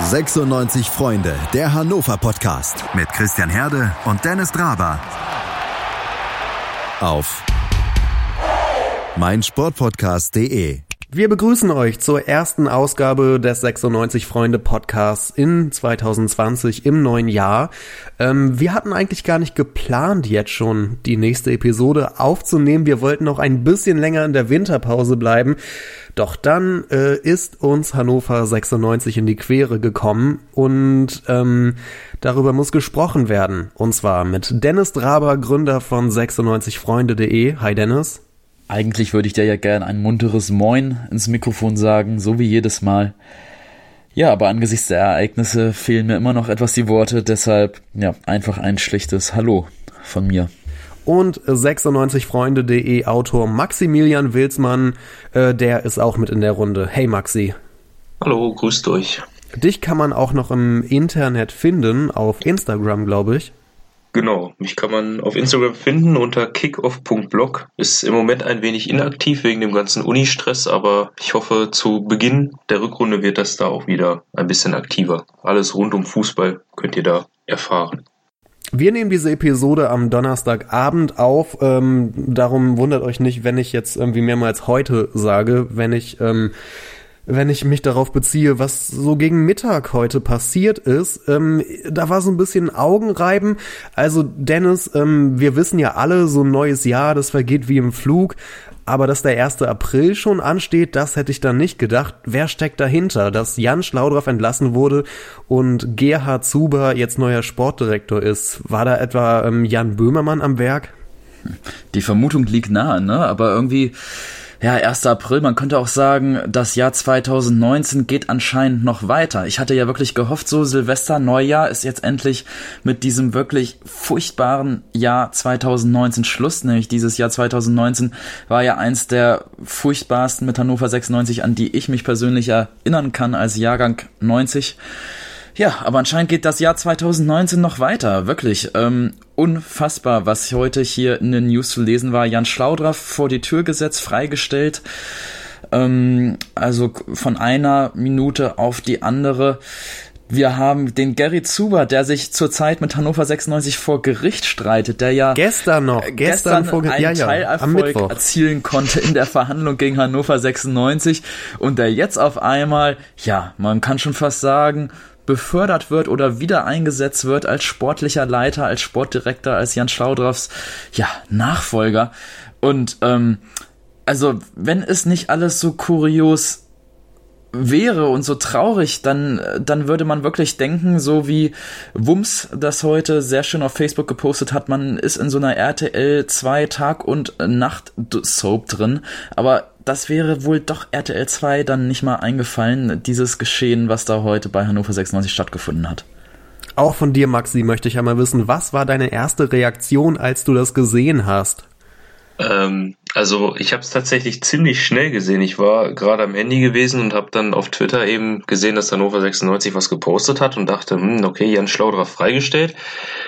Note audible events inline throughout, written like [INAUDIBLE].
96 Freunde, der Hannover Podcast mit Christian Herde und Dennis Draber. Auf meinsportpodcast.de. Wir begrüßen euch zur ersten Ausgabe des 96 Freunde Podcasts in 2020 im neuen Jahr. Ähm, wir hatten eigentlich gar nicht geplant, jetzt schon die nächste Episode aufzunehmen. Wir wollten noch ein bisschen länger in der Winterpause bleiben. Doch dann äh, ist uns Hannover 96 in die Quere gekommen und ähm, darüber muss gesprochen werden. Und zwar mit Dennis Draber, Gründer von 96freunde.de. Hi Dennis. Eigentlich würde ich dir ja gern ein munteres Moin ins Mikrofon sagen, so wie jedes Mal. Ja, aber angesichts der Ereignisse fehlen mir immer noch etwas die Worte, deshalb ja, einfach ein schlichtes Hallo von mir. Und 96freunde.de Autor Maximilian Wilsmann, äh, der ist auch mit in der Runde. Hey Maxi. Hallo, grüßt euch. Dich kann man auch noch im Internet finden, auf Instagram, glaube ich. Genau, mich kann man auf Instagram finden unter kickoff.blog. Ist im Moment ein wenig inaktiv wegen dem ganzen Uni-Stress, aber ich hoffe, zu Beginn der Rückrunde wird das da auch wieder ein bisschen aktiver. Alles rund um Fußball könnt ihr da erfahren. Wir nehmen diese Episode am Donnerstagabend auf. Ähm, darum wundert euch nicht, wenn ich jetzt irgendwie mehrmals heute sage, wenn ich ähm, wenn ich mich darauf beziehe, was so gegen Mittag heute passiert ist. Ähm, da war so ein bisschen Augenreiben. Also Dennis, ähm, wir wissen ja alle, so ein neues Jahr, das vergeht wie im Flug. Aber dass der 1. April schon ansteht, das hätte ich dann nicht gedacht. Wer steckt dahinter? Dass Jan Schlaudorff entlassen wurde und Gerhard Zuber jetzt neuer Sportdirektor ist. War da etwa ähm, Jan Böhmermann am Werk? Die Vermutung liegt nahe, ne? Aber irgendwie ja, 1. April, man könnte auch sagen, das Jahr 2019 geht anscheinend noch weiter. Ich hatte ja wirklich gehofft, so Silvester, Neujahr ist jetzt endlich mit diesem wirklich furchtbaren Jahr 2019 Schluss, nämlich dieses Jahr 2019 war ja eins der furchtbarsten mit Hannover 96, an die ich mich persönlich erinnern kann als Jahrgang 90. Ja, aber anscheinend geht das Jahr 2019 noch weiter, wirklich. Ähm, unfassbar, was heute hier in den News zu lesen war. Jan Schlaudraff vor die Tür gesetzt, freigestellt. Ähm, also von einer Minute auf die andere. Wir haben den Gary Zuber, der sich zurzeit mit Hannover 96 vor Gericht streitet, der ja gestern noch, gestern, gestern vor einen ja, ja, Teilerfolg erzielen konnte in der Verhandlung gegen Hannover 96 und der jetzt auf einmal, ja, man kann schon fast sagen, befördert wird oder wieder eingesetzt wird als sportlicher Leiter, als Sportdirektor, als Jan Schlaudroffs ja, Nachfolger. Und ähm, also, wenn es nicht alles so kurios wäre und so traurig, dann, dann würde man wirklich denken, so wie Wums das heute sehr schön auf Facebook gepostet hat, man ist in so einer RTL 2 Tag und Nacht Soap drin. Aber das wäre wohl doch RTL 2 dann nicht mal eingefallen, dieses Geschehen, was da heute bei Hannover 96 stattgefunden hat. Auch von dir, Maxi, möchte ich einmal wissen, was war deine erste Reaktion, als du das gesehen hast? Ähm, also ich habe es tatsächlich ziemlich schnell gesehen. Ich war gerade am Handy gewesen und habe dann auf Twitter eben gesehen, dass Hannover 96 was gepostet hat und dachte, hm, okay, Jan Schlauderer freigestellt.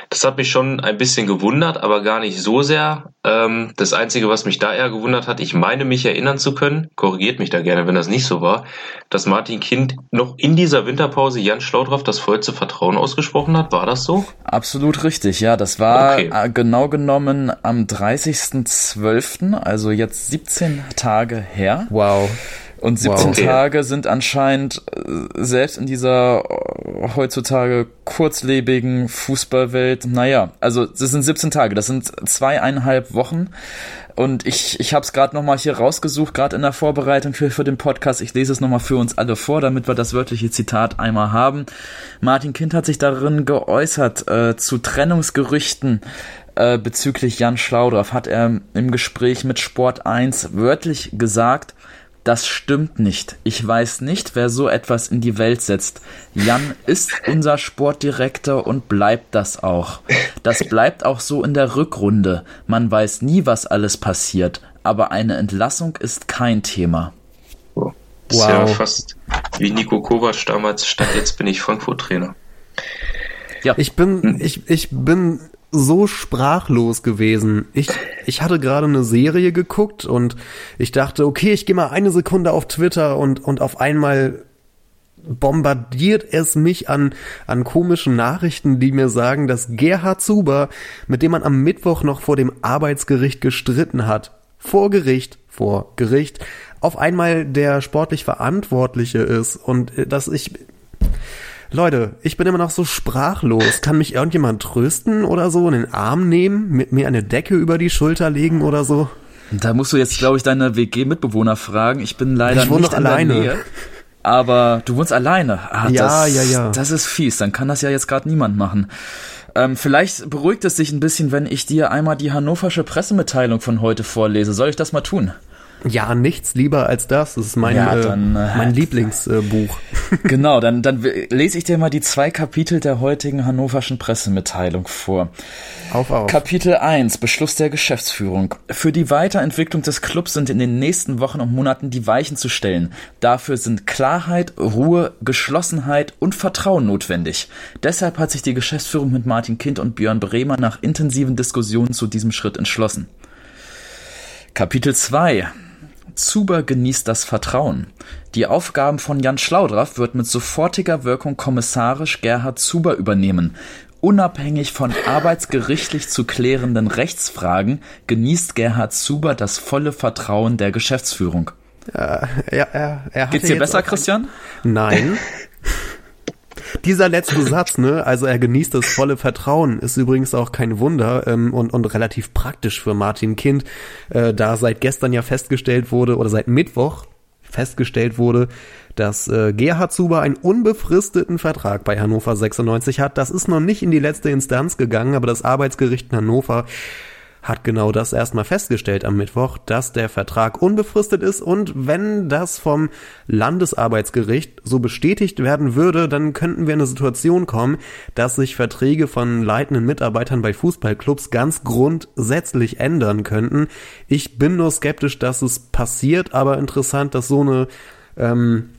Das hat mich schon ein bisschen gewundert, aber gar nicht so sehr. Ähm, das Einzige, was mich da eher gewundert hat, ich meine mich erinnern zu können, korrigiert mich da gerne, wenn das nicht so war, dass Martin Kind noch in dieser Winterpause Jan Schlaudraff das vollste Vertrauen ausgesprochen hat. War das so? Absolut richtig, ja. Das war okay. Äh, genau genommen am 30.12., also jetzt 17 Tage her. Wow. Und 17 wow. Tage sind anscheinend äh, selbst in dieser äh, heutzutage kurzlebigen Fußballwelt, naja, also das sind 17 Tage, das sind zweieinhalb Wochen. Und ich, ich habe es gerade nochmal hier rausgesucht, gerade in der Vorbereitung für, für den Podcast. Ich lese es nochmal für uns alle vor, damit wir das wörtliche Zitat einmal haben. Martin Kind hat sich darin geäußert äh, zu Trennungsgerüchten äh, bezüglich Jan Schlaudorff. Hat er im Gespräch mit Sport 1 wörtlich gesagt, das stimmt nicht. Ich weiß nicht, wer so etwas in die Welt setzt. Jan ist unser Sportdirektor und bleibt das auch. Das bleibt auch so in der Rückrunde. Man weiß nie, was alles passiert, aber eine Entlassung ist kein Thema. Oh, das wow. ist ja fast wie Nico Kovac damals statt jetzt bin ich Frankfurt-Trainer. Ja. Ich bin, ich, ich bin so sprachlos gewesen. Ich, ich hatte gerade eine Serie geguckt und ich dachte, okay, ich gehe mal eine Sekunde auf Twitter und, und auf einmal bombardiert es mich an, an komischen Nachrichten, die mir sagen, dass Gerhard Zuber, mit dem man am Mittwoch noch vor dem Arbeitsgericht gestritten hat, vor Gericht, vor Gericht, auf einmal der sportlich Verantwortliche ist und äh, dass ich, Leute, ich bin immer noch so sprachlos. Kann mich irgendjemand trösten oder so, in den Arm nehmen, mit mir eine Decke über die Schulter legen oder so? Da musst du jetzt, glaube ich, deine WG-Mitbewohner fragen. Ich bin leider ich wohne nicht doch in alleine. der Nähe. Aber du wohnst alleine. Ah, Ja, das, ja, ja. Das ist fies. Dann kann das ja jetzt gerade niemand machen. Ähm, vielleicht beruhigt es dich ein bisschen, wenn ich dir einmal die hannoversche Pressemitteilung von heute vorlese. Soll ich das mal tun? Ja, nichts lieber als das. Das ist mein, Ja, äh, dann, äh, mein Lieblingsbuch. [LAUGHS] genau, dann, dann lese ich dir mal die zwei Kapitel der heutigen hannoverschen Pressemitteilung vor. auf, auf. Kapitel 1 Beschluss der Geschäftsführung. Für die Weiterentwicklung des Clubs sind in den nächsten Wochen und Monaten die Weichen zu stellen. Dafür sind Klarheit, Ruhe, Geschlossenheit und Vertrauen notwendig. Deshalb hat sich die Geschäftsführung mit Martin Kind und Björn Bremer nach intensiven Diskussionen zu diesem Schritt entschlossen. Kapitel 2 Zuber genießt das Vertrauen. Die Aufgaben von Jan Schlaudraff wird mit sofortiger Wirkung kommissarisch Gerhard Zuber übernehmen. Unabhängig von arbeitsgerichtlich zu klärenden Rechtsfragen genießt Gerhard Zuber das volle Vertrauen der Geschäftsführung. Ja, er, er hatte Geht's dir besser, Christian? Nein. [LAUGHS] Dieser letzte Satz, ne, also er genießt das volle Vertrauen, ist übrigens auch kein Wunder ähm, und, und relativ praktisch für Martin Kind, äh, da seit gestern ja festgestellt wurde oder seit Mittwoch festgestellt wurde, dass äh, Gerhard Zuber einen unbefristeten Vertrag bei Hannover 96 hat. Das ist noch nicht in die letzte Instanz gegangen, aber das Arbeitsgericht in Hannover hat genau das erstmal festgestellt am Mittwoch, dass der Vertrag unbefristet ist und wenn das vom Landesarbeitsgericht so bestätigt werden würde, dann könnten wir in eine Situation kommen, dass sich Verträge von leitenden Mitarbeitern bei Fußballclubs ganz grundsätzlich ändern könnten. Ich bin nur skeptisch, dass es passiert, aber interessant, dass so eine ähm,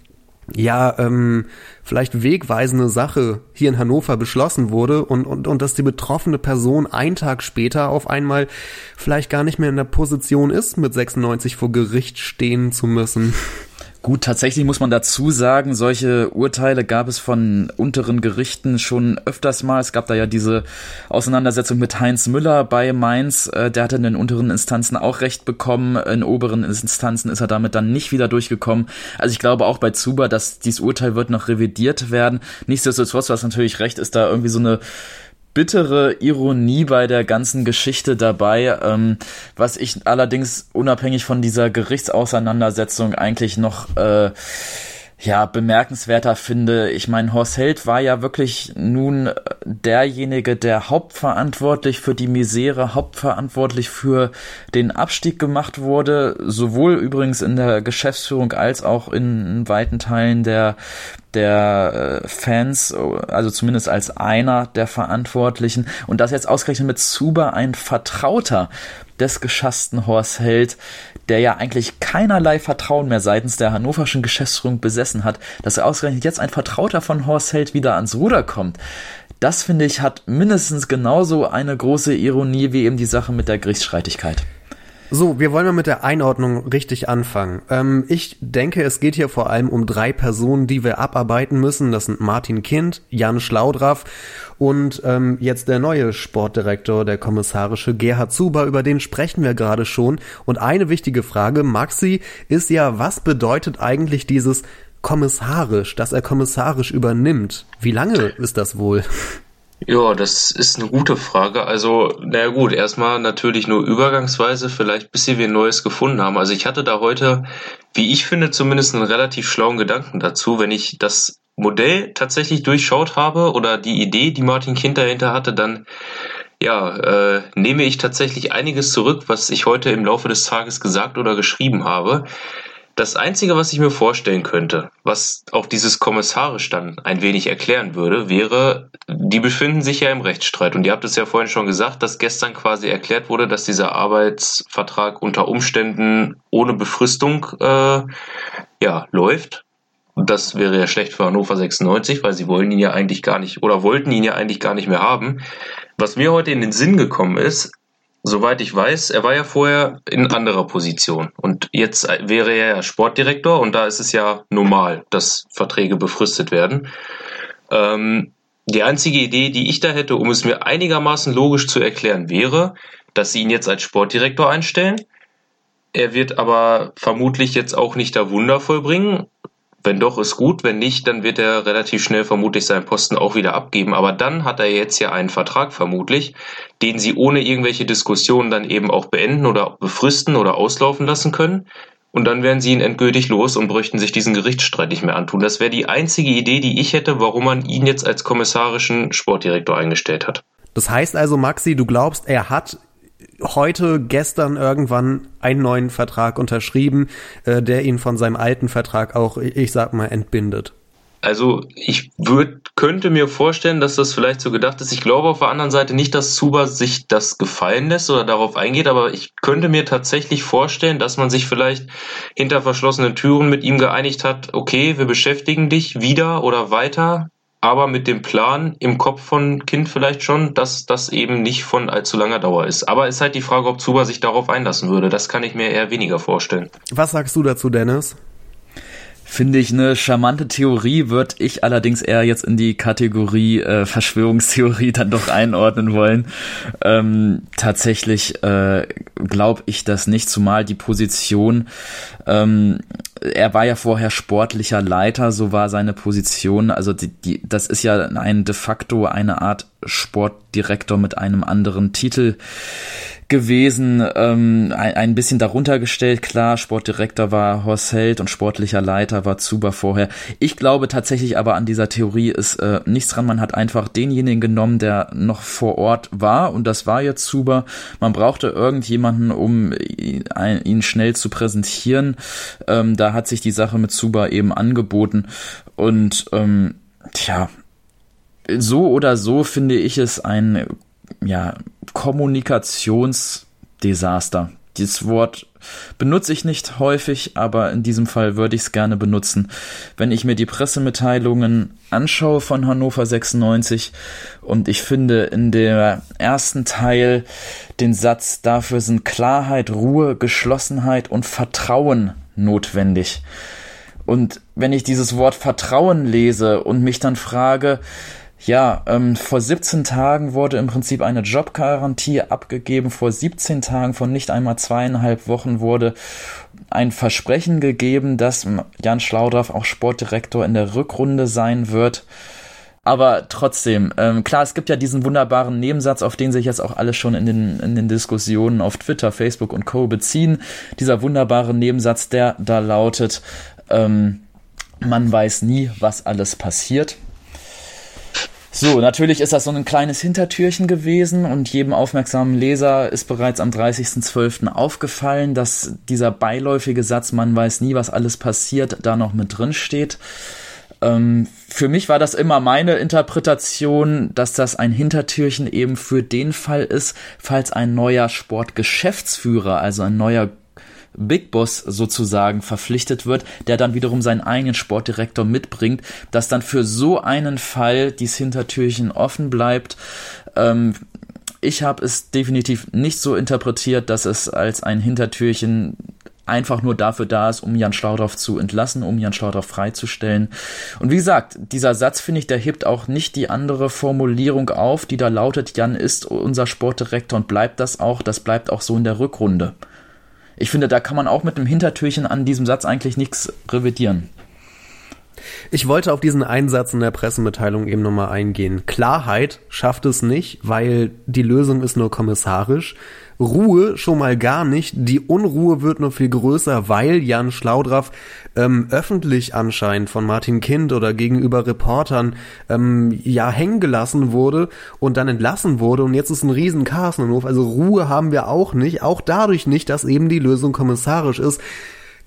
ja, ähm, vielleicht wegweisende Sache hier in Hannover beschlossen wurde und, und, und dass die betroffene Person einen Tag später auf einmal vielleicht gar nicht mehr in der Position ist, mit 96 vor Gericht stehen zu müssen. Gut, tatsächlich muss man dazu sagen, solche Urteile gab es von unteren Gerichten schon öfters mal. Es gab da ja diese Auseinandersetzung mit Heinz Müller bei Mainz. Äh, Der hatte in den unteren Instanzen auch Recht bekommen. In oberen Instanzen ist er damit dann nicht wieder durchgekommen. Also ich glaube auch bei Zuber, dass dieses Urteil wird noch revidiert werden. Nichtsdestotrotz, was natürlich recht ist, da irgendwie so eine bittere Ironie bei der ganzen Geschichte dabei, ähm, was ich allerdings unabhängig von dieser Gerichtsauseinandersetzung eigentlich noch äh, ja bemerkenswerter finde. Ich meine, Horst Held war ja wirklich nun derjenige, der hauptverantwortlich für die Misere, hauptverantwortlich für den Abstieg gemacht wurde, sowohl übrigens in der Geschäftsführung als auch in weiten Teilen der der äh, Fans, also zumindest als einer der Verantwortlichen. Und das jetzt ausgerechnet mit Zuber ein Vertrauter des geschassten Horst Held, der ja eigentlich keinerlei Vertrauen mehr seitens der hannoverschen Geschäftsführung besessen hat, dass er ausgerechnet jetzt ein Vertrauter von Horst Held wieder ans Ruder kommt. Das finde ich hat mindestens genauso eine große Ironie wie eben die Sache mit der Gerichtsstreitigkeit. So, wir wollen mal mit der Einordnung richtig anfangen. Ähm, ich denke, es geht hier vor allem um drei Personen, die wir abarbeiten müssen. Das sind Martin Kind, Jan Schlaudraff und ähm, jetzt der neue Sportdirektor, der kommissarische Gerhard Zuber, über den sprechen wir gerade schon. Und eine wichtige Frage, Maxi, ist ja, was bedeutet eigentlich dieses kommissarisch, dass er kommissarisch übernimmt? Wie lange ist das wohl? Ja, das ist eine gute Frage. Also, naja gut, erstmal natürlich nur übergangsweise, vielleicht bis wir ein Neues gefunden haben. Also ich hatte da heute, wie ich finde, zumindest einen relativ schlauen Gedanken dazu, wenn ich das Modell tatsächlich durchschaut habe oder die Idee, die Martin Kind dahinter hatte, dann ja, äh, nehme ich tatsächlich einiges zurück, was ich heute im Laufe des Tages gesagt oder geschrieben habe. Das Einzige, was ich mir vorstellen könnte, was auch dieses kommissarisch dann ein wenig erklären würde, wäre, die befinden sich ja im Rechtsstreit. Und ihr habt es ja vorhin schon gesagt, dass gestern quasi erklärt wurde, dass dieser Arbeitsvertrag unter Umständen ohne Befristung äh, ja, läuft. Das wäre ja schlecht für Hannover 96, weil sie wollen ihn ja eigentlich gar nicht oder wollten ihn ja eigentlich gar nicht mehr haben. Was mir heute in den Sinn gekommen ist, soweit ich weiß, er war ja vorher in anderer Position. Und jetzt wäre er ja Sportdirektor und da ist es ja normal, dass Verträge befristet werden. Ähm, die einzige Idee, die ich da hätte, um es mir einigermaßen logisch zu erklären, wäre, dass sie ihn jetzt als Sportdirektor einstellen. Er wird aber vermutlich jetzt auch nicht da Wunder vollbringen. Wenn doch, ist gut. Wenn nicht, dann wird er relativ schnell vermutlich seinen Posten auch wieder abgeben. Aber dann hat er jetzt ja einen Vertrag vermutlich, den sie ohne irgendwelche Diskussionen dann eben auch beenden oder befristen oder auslaufen lassen können. Und dann wären sie ihn endgültig los und bräuchten sich diesen Gerichtsstreit nicht mehr antun. Das wäre die einzige Idee, die ich hätte, warum man ihn jetzt als kommissarischen Sportdirektor eingestellt hat. Das heißt also, Maxi, du glaubst, er hat heute, gestern irgendwann einen neuen Vertrag unterschrieben, äh, der ihn von seinem alten Vertrag auch, ich sag mal, entbindet. Also ich würd, könnte mir vorstellen, dass das vielleicht so gedacht ist. Ich glaube auf der anderen Seite nicht, dass Zuba sich das gefallen lässt oder darauf eingeht, aber ich könnte mir tatsächlich vorstellen, dass man sich vielleicht hinter verschlossenen Türen mit ihm geeinigt hat, okay, wir beschäftigen dich wieder oder weiter aber mit dem Plan im Kopf von Kind vielleicht schon, dass das eben nicht von allzu langer Dauer ist. Aber ist halt die Frage, ob Zuba sich darauf einlassen würde. Das kann ich mir eher weniger vorstellen. Was sagst du dazu, Dennis? Finde ich eine charmante Theorie, würde ich allerdings eher jetzt in die Kategorie äh, Verschwörungstheorie [LAUGHS] dann doch einordnen wollen. Ähm, tatsächlich äh, glaube ich das nicht, zumal die Position, ähm, er war ja vorher sportlicher Leiter, so war seine Position. Also die, die, das ist ja ein de facto eine Art Sportdirektor mit einem anderen Titel gewesen, ähm, ein, ein bisschen darunter gestellt, klar, Sportdirektor war Horst Held und sportlicher Leiter war Zuber vorher. Ich glaube tatsächlich aber an dieser Theorie ist äh, nichts dran, man hat einfach denjenigen genommen, der noch vor Ort war und das war jetzt Zuber. Man brauchte irgendjemanden, um ihn, ihn schnell zu präsentieren. Ähm, da hat sich die Sache mit Zuber eben angeboten und ähm, tja, so oder so finde ich es ein ja, Kommunikationsdesaster. Dieses Wort benutze ich nicht häufig, aber in diesem Fall würde ich es gerne benutzen. Wenn ich mir die Pressemitteilungen anschaue von Hannover 96 und ich finde in der ersten Teil den Satz, dafür sind Klarheit, Ruhe, Geschlossenheit und Vertrauen notwendig. Und wenn ich dieses Wort Vertrauen lese und mich dann frage, ja, ähm, vor 17 Tagen wurde im Prinzip eine Jobgarantie abgegeben. Vor 17 Tagen, von nicht einmal zweieinhalb Wochen, wurde ein Versprechen gegeben, dass Jan Schlaudraff auch Sportdirektor in der Rückrunde sein wird. Aber trotzdem, ähm, klar, es gibt ja diesen wunderbaren Nebensatz, auf den sich jetzt auch alle schon in den, in den Diskussionen auf Twitter, Facebook und Co. beziehen. Dieser wunderbare Nebensatz, der da lautet, ähm, man weiß nie, was alles passiert. So, natürlich ist das so ein kleines Hintertürchen gewesen und jedem aufmerksamen Leser ist bereits am 30.12. aufgefallen, dass dieser beiläufige Satz, man weiß nie, was alles passiert, da noch mit drin steht. Ähm, für mich war das immer meine Interpretation, dass das ein Hintertürchen eben für den Fall ist, falls ein neuer Sportgeschäftsführer, also ein neuer Big Boss sozusagen verpflichtet wird, der dann wiederum seinen eigenen Sportdirektor mitbringt, dass dann für so einen Fall dies Hintertürchen offen bleibt. Ähm, ich habe es definitiv nicht so interpretiert, dass es als ein Hintertürchen einfach nur dafür da ist, um Jan Schlaudorf zu entlassen, um Jan Schlaudorf freizustellen. Und wie gesagt, dieser Satz, finde ich, der hebt auch nicht die andere Formulierung auf, die da lautet, Jan ist unser Sportdirektor und bleibt das auch, das bleibt auch so in der Rückrunde. Ich finde, da kann man auch mit einem Hintertürchen an diesem Satz eigentlich nichts revidieren. Ich wollte auf diesen Einsatz in der Pressemitteilung eben nochmal eingehen. Klarheit schafft es nicht, weil die Lösung ist nur kommissarisch. Ruhe schon mal gar nicht. Die Unruhe wird nur viel größer, weil Jan Schlaudraff ähm, öffentlich anscheinend von Martin Kind oder gegenüber Reportern ähm, ja hängen gelassen wurde und dann entlassen wurde und jetzt ist ein riesen Chaos im Hof. Also Ruhe haben wir auch nicht, auch dadurch nicht, dass eben die Lösung kommissarisch ist.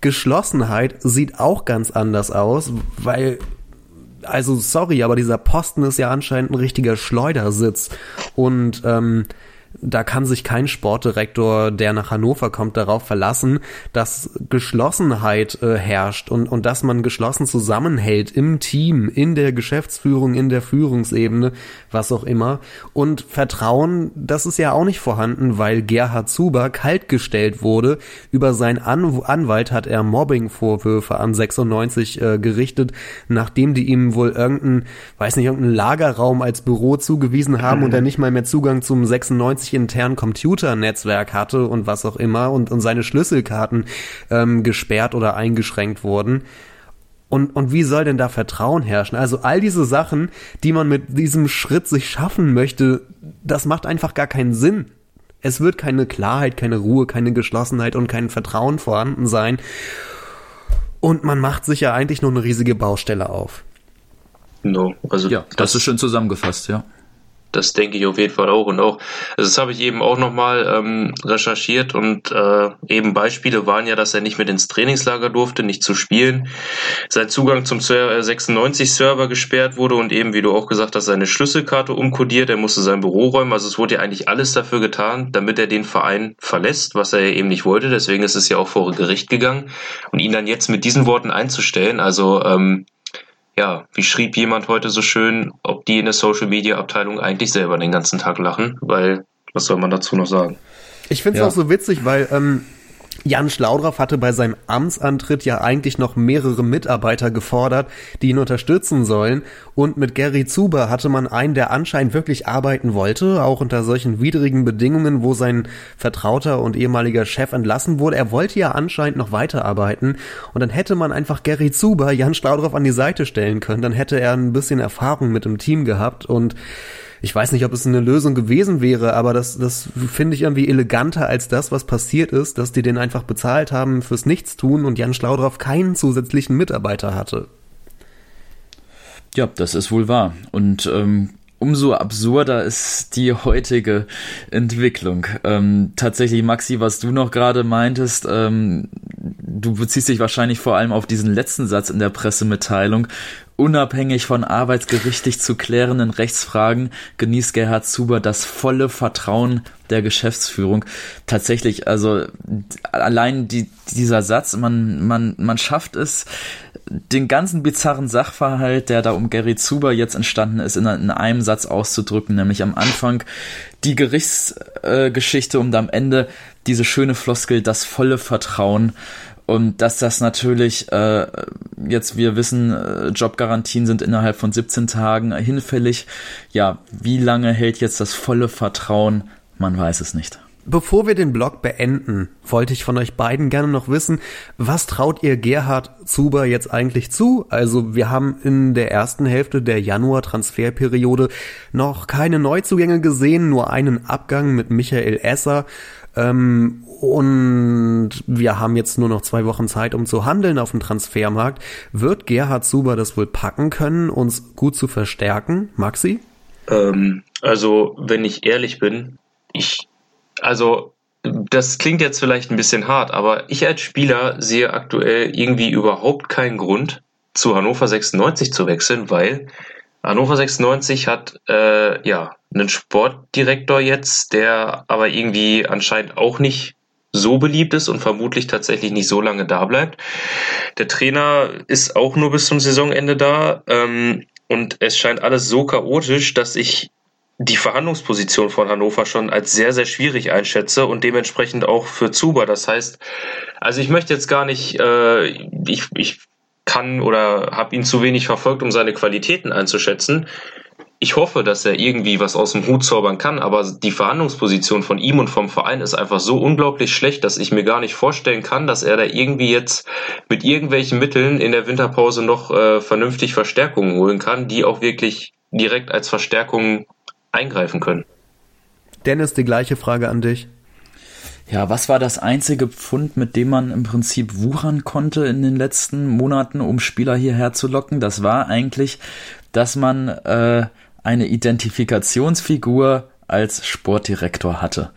Geschlossenheit sieht auch ganz anders aus, weil also sorry, aber dieser Posten ist ja anscheinend ein richtiger Schleudersitz. Und ähm, da kann sich kein Sportdirektor, der nach Hannover kommt, darauf verlassen, dass Geschlossenheit äh, herrscht und, und dass man geschlossen zusammenhält im Team, in der Geschäftsführung, in der Führungsebene, was auch immer. Und Vertrauen, das ist ja auch nicht vorhanden, weil Gerhard Zuber kaltgestellt wurde. Über seinen An Anwalt hat er Mobbing-Vorwürfe an 96 äh, gerichtet, nachdem die ihm wohl irgendein, weiß nicht, irgendeinen Lagerraum als Büro zugewiesen haben und er nicht mal mehr Zugang zum 96 sich intern Computernetzwerk hatte und was auch immer und, und seine Schlüsselkarten ähm, gesperrt oder eingeschränkt wurden. Und, und wie soll denn da Vertrauen herrschen? Also all diese Sachen, die man mit diesem Schritt sich schaffen möchte, das macht einfach gar keinen Sinn. Es wird keine Klarheit, keine Ruhe, keine Geschlossenheit und kein Vertrauen vorhanden sein. Und man macht sich ja eigentlich nur eine riesige Baustelle auf. No, also ja, das, das ist schön zusammengefasst, ja. Das denke ich auf jeden Fall auch. Und auch, also das habe ich eben auch nochmal ähm, recherchiert und äh, eben Beispiele waren ja, dass er nicht mit ins Trainingslager durfte, nicht zu spielen. Sein Zugang zum 96-Server äh, gesperrt wurde und eben, wie du auch gesagt hast, seine Schlüsselkarte umkodiert. Er musste sein Büro räumen. Also es wurde ja eigentlich alles dafür getan, damit er den Verein verlässt, was er ja eben nicht wollte. Deswegen ist es ja auch vor Gericht gegangen. Und ihn dann jetzt mit diesen Worten einzustellen, also ähm, ja, wie schrieb jemand heute so schön, ob die in der Social Media Abteilung eigentlich selber den ganzen Tag lachen, weil was soll man dazu noch sagen? Ich finde es ja. auch so witzig, weil ähm, Jan Schlaudraff hatte bei seinem Amtsantritt ja eigentlich noch mehrere Mitarbeiter gefordert, die ihn unterstützen sollen. Und mit Gary Zuber hatte man einen, der anscheinend wirklich arbeiten wollte, auch unter solchen widrigen Bedingungen, wo sein Vertrauter und ehemaliger Chef entlassen wurde. Er wollte ja anscheinend noch weiterarbeiten. Und dann hätte man einfach Gary Zuber Jan Schlaudraff an die Seite stellen können. Dann hätte er ein bisschen Erfahrung mit dem Team gehabt und ich weiß nicht, ob es eine Lösung gewesen wäre, aber das, das finde ich irgendwie eleganter als das, was passiert ist, dass die den einfach bezahlt haben fürs Nichtstun und Jan Schlaudraff keinen zusätzlichen Mitarbeiter hatte. Ja, das ist wohl wahr. Und ähm, umso absurder ist die heutige Entwicklung. Ähm, tatsächlich, Maxi, was du noch gerade meintest, ähm, du beziehst dich wahrscheinlich vor allem auf diesen letzten Satz in der Pressemitteilung, Unabhängig von arbeitsgerichtlich zu klärenden Rechtsfragen genießt Gerhard Zuber das volle Vertrauen der Geschäftsführung. Tatsächlich, also allein die, dieser Satz, man, man, man schafft es, den ganzen bizarren Sachverhalt, der da um Gary Zuber jetzt entstanden ist, in, in einem Satz auszudrücken, nämlich am Anfang die Gerichtsgeschichte äh, und am Ende diese schöne Floskel, das volle Vertrauen und dass das natürlich, äh, jetzt wir wissen, äh, Jobgarantien sind innerhalb von 17 Tagen hinfällig. Ja, wie lange hält jetzt das volle Vertrauen? Man weiß es nicht. Bevor wir den Blog beenden, wollte ich von euch beiden gerne noch wissen, was traut ihr Gerhard Zuber jetzt eigentlich zu? Also wir haben in der ersten Hälfte der Januar-Transferperiode noch keine Neuzugänge gesehen, nur einen Abgang mit Michael Esser. Ähm, und wir haben jetzt nur noch zwei Wochen Zeit, um zu handeln auf dem Transfermarkt. Wird Gerhard Zuber das wohl packen können, uns gut zu verstärken? Maxi? Ähm, also, wenn ich ehrlich bin, ich, also, das klingt jetzt vielleicht ein bisschen hart, aber ich als Spieler sehe aktuell irgendwie überhaupt keinen Grund, zu Hannover 96 zu wechseln, weil Hannover 96 hat äh, ja einen Sportdirektor jetzt, der aber irgendwie anscheinend auch nicht so beliebt ist und vermutlich tatsächlich nicht so lange da bleibt. Der Trainer ist auch nur bis zum Saisonende da ähm, und es scheint alles so chaotisch, dass ich die Verhandlungsposition von Hannover schon als sehr, sehr schwierig einschätze und dementsprechend auch für Zuber. Das heißt, also ich möchte jetzt gar nicht, äh, ich, ich kann oder habe ihn zu wenig verfolgt, um seine Qualitäten einzuschätzen ich hoffe, dass er irgendwie was aus dem Hut zaubern kann, aber die Verhandlungsposition von ihm und vom Verein ist einfach so unglaublich schlecht, dass ich mir gar nicht vorstellen kann, dass er da irgendwie jetzt mit irgendwelchen Mitteln in der Winterpause noch äh, vernünftig Verstärkungen holen kann, die auch wirklich direkt als Verstärkung eingreifen können. Dennis, die gleiche Frage an dich. Ja, was war das einzige Pfund, mit dem man im Prinzip wuchern konnte in den letzten Monaten, um Spieler hierher zu locken? Das war eigentlich, dass man äh, eine Identifikationsfigur als Sportdirektor hatte.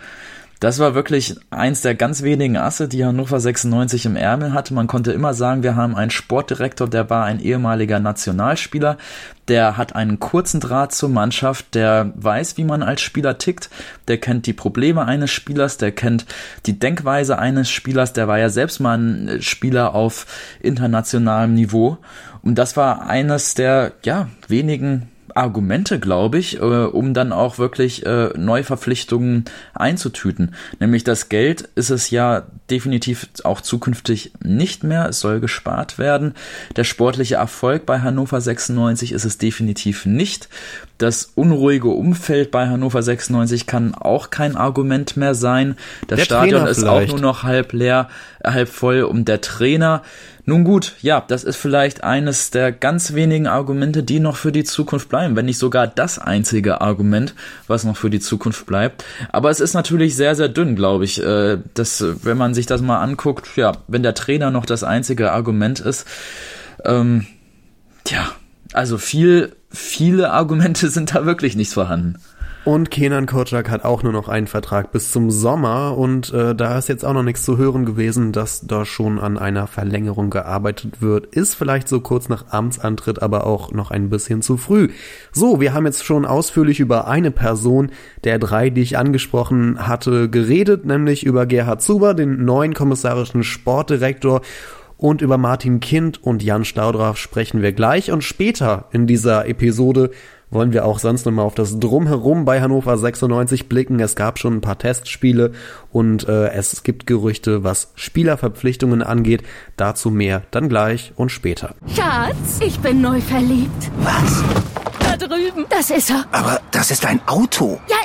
Das war wirklich eins der ganz wenigen Asse, die Hannover 96 im Ärmel hatte. Man konnte immer sagen, wir haben einen Sportdirektor, der war ein ehemaliger Nationalspieler, der hat einen kurzen Draht zur Mannschaft, der weiß, wie man als Spieler tickt, der kennt die Probleme eines Spielers, der kennt die Denkweise eines Spielers, der war ja selbst mal ein Spieler auf internationalem Niveau. Und das war eines der ja, wenigen Argumente, glaube ich, äh, um dann auch wirklich äh, Neuverpflichtungen einzutüten. Nämlich das Geld ist es ja definitiv auch zukünftig nicht mehr. Es soll gespart werden. Der sportliche Erfolg bei Hannover 96 ist es definitiv nicht. Das unruhige Umfeld bei Hannover 96 kann auch kein Argument mehr sein. Das der Stadion ist auch nur noch halb leer, halb voll. Und der Trainer, nun gut, ja, das ist vielleicht eines der ganz wenigen Argumente, die noch für die Zukunft bleiben, wenn nicht sogar das einzige Argument, was noch für die Zukunft bleibt. Aber es ist natürlich sehr, sehr dünn, glaube ich, äh, dass, wenn man sich das mal anguckt, ja, wenn der Trainer noch das einzige Argument ist, ähm, ja, also viel, viele Argumente [LAUGHS] sind da wirklich nicht vorhanden. Und Kenan Kocak hat auch nur noch einen Vertrag bis zum Sommer und äh, da ist jetzt auch noch nichts zu hören gewesen, dass da schon an einer Verlängerung gearbeitet wird. Ist vielleicht so kurz nach Amtsantritt, aber auch noch ein bisschen zu früh. So, wir haben jetzt schon ausführlich über eine Person der drei, die ich angesprochen hatte, geredet, nämlich über Gerhard Zuber, den neuen kommissarischen Sportdirektor und über Martin Kind und Jan Staudraff sprechen wir gleich und später in dieser Episode wollen wir auch sonst nochmal auf das Drumherum bei Hannover 96 blicken. Es gab schon ein paar Testspiele und äh, es gibt Gerüchte, was Spielerverpflichtungen angeht. Dazu mehr dann gleich und später. Schatz, ich bin neu verliebt. Was? Da drüben. Das ist er. Aber das ist ein Auto. Ja,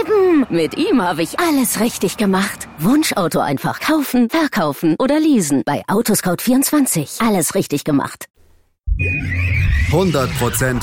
eben. Mit ihm habe ich alles richtig gemacht. Wunschauto einfach kaufen, verkaufen oder leasen. Bei Autoscout24. Alles richtig gemacht. 100 Prozent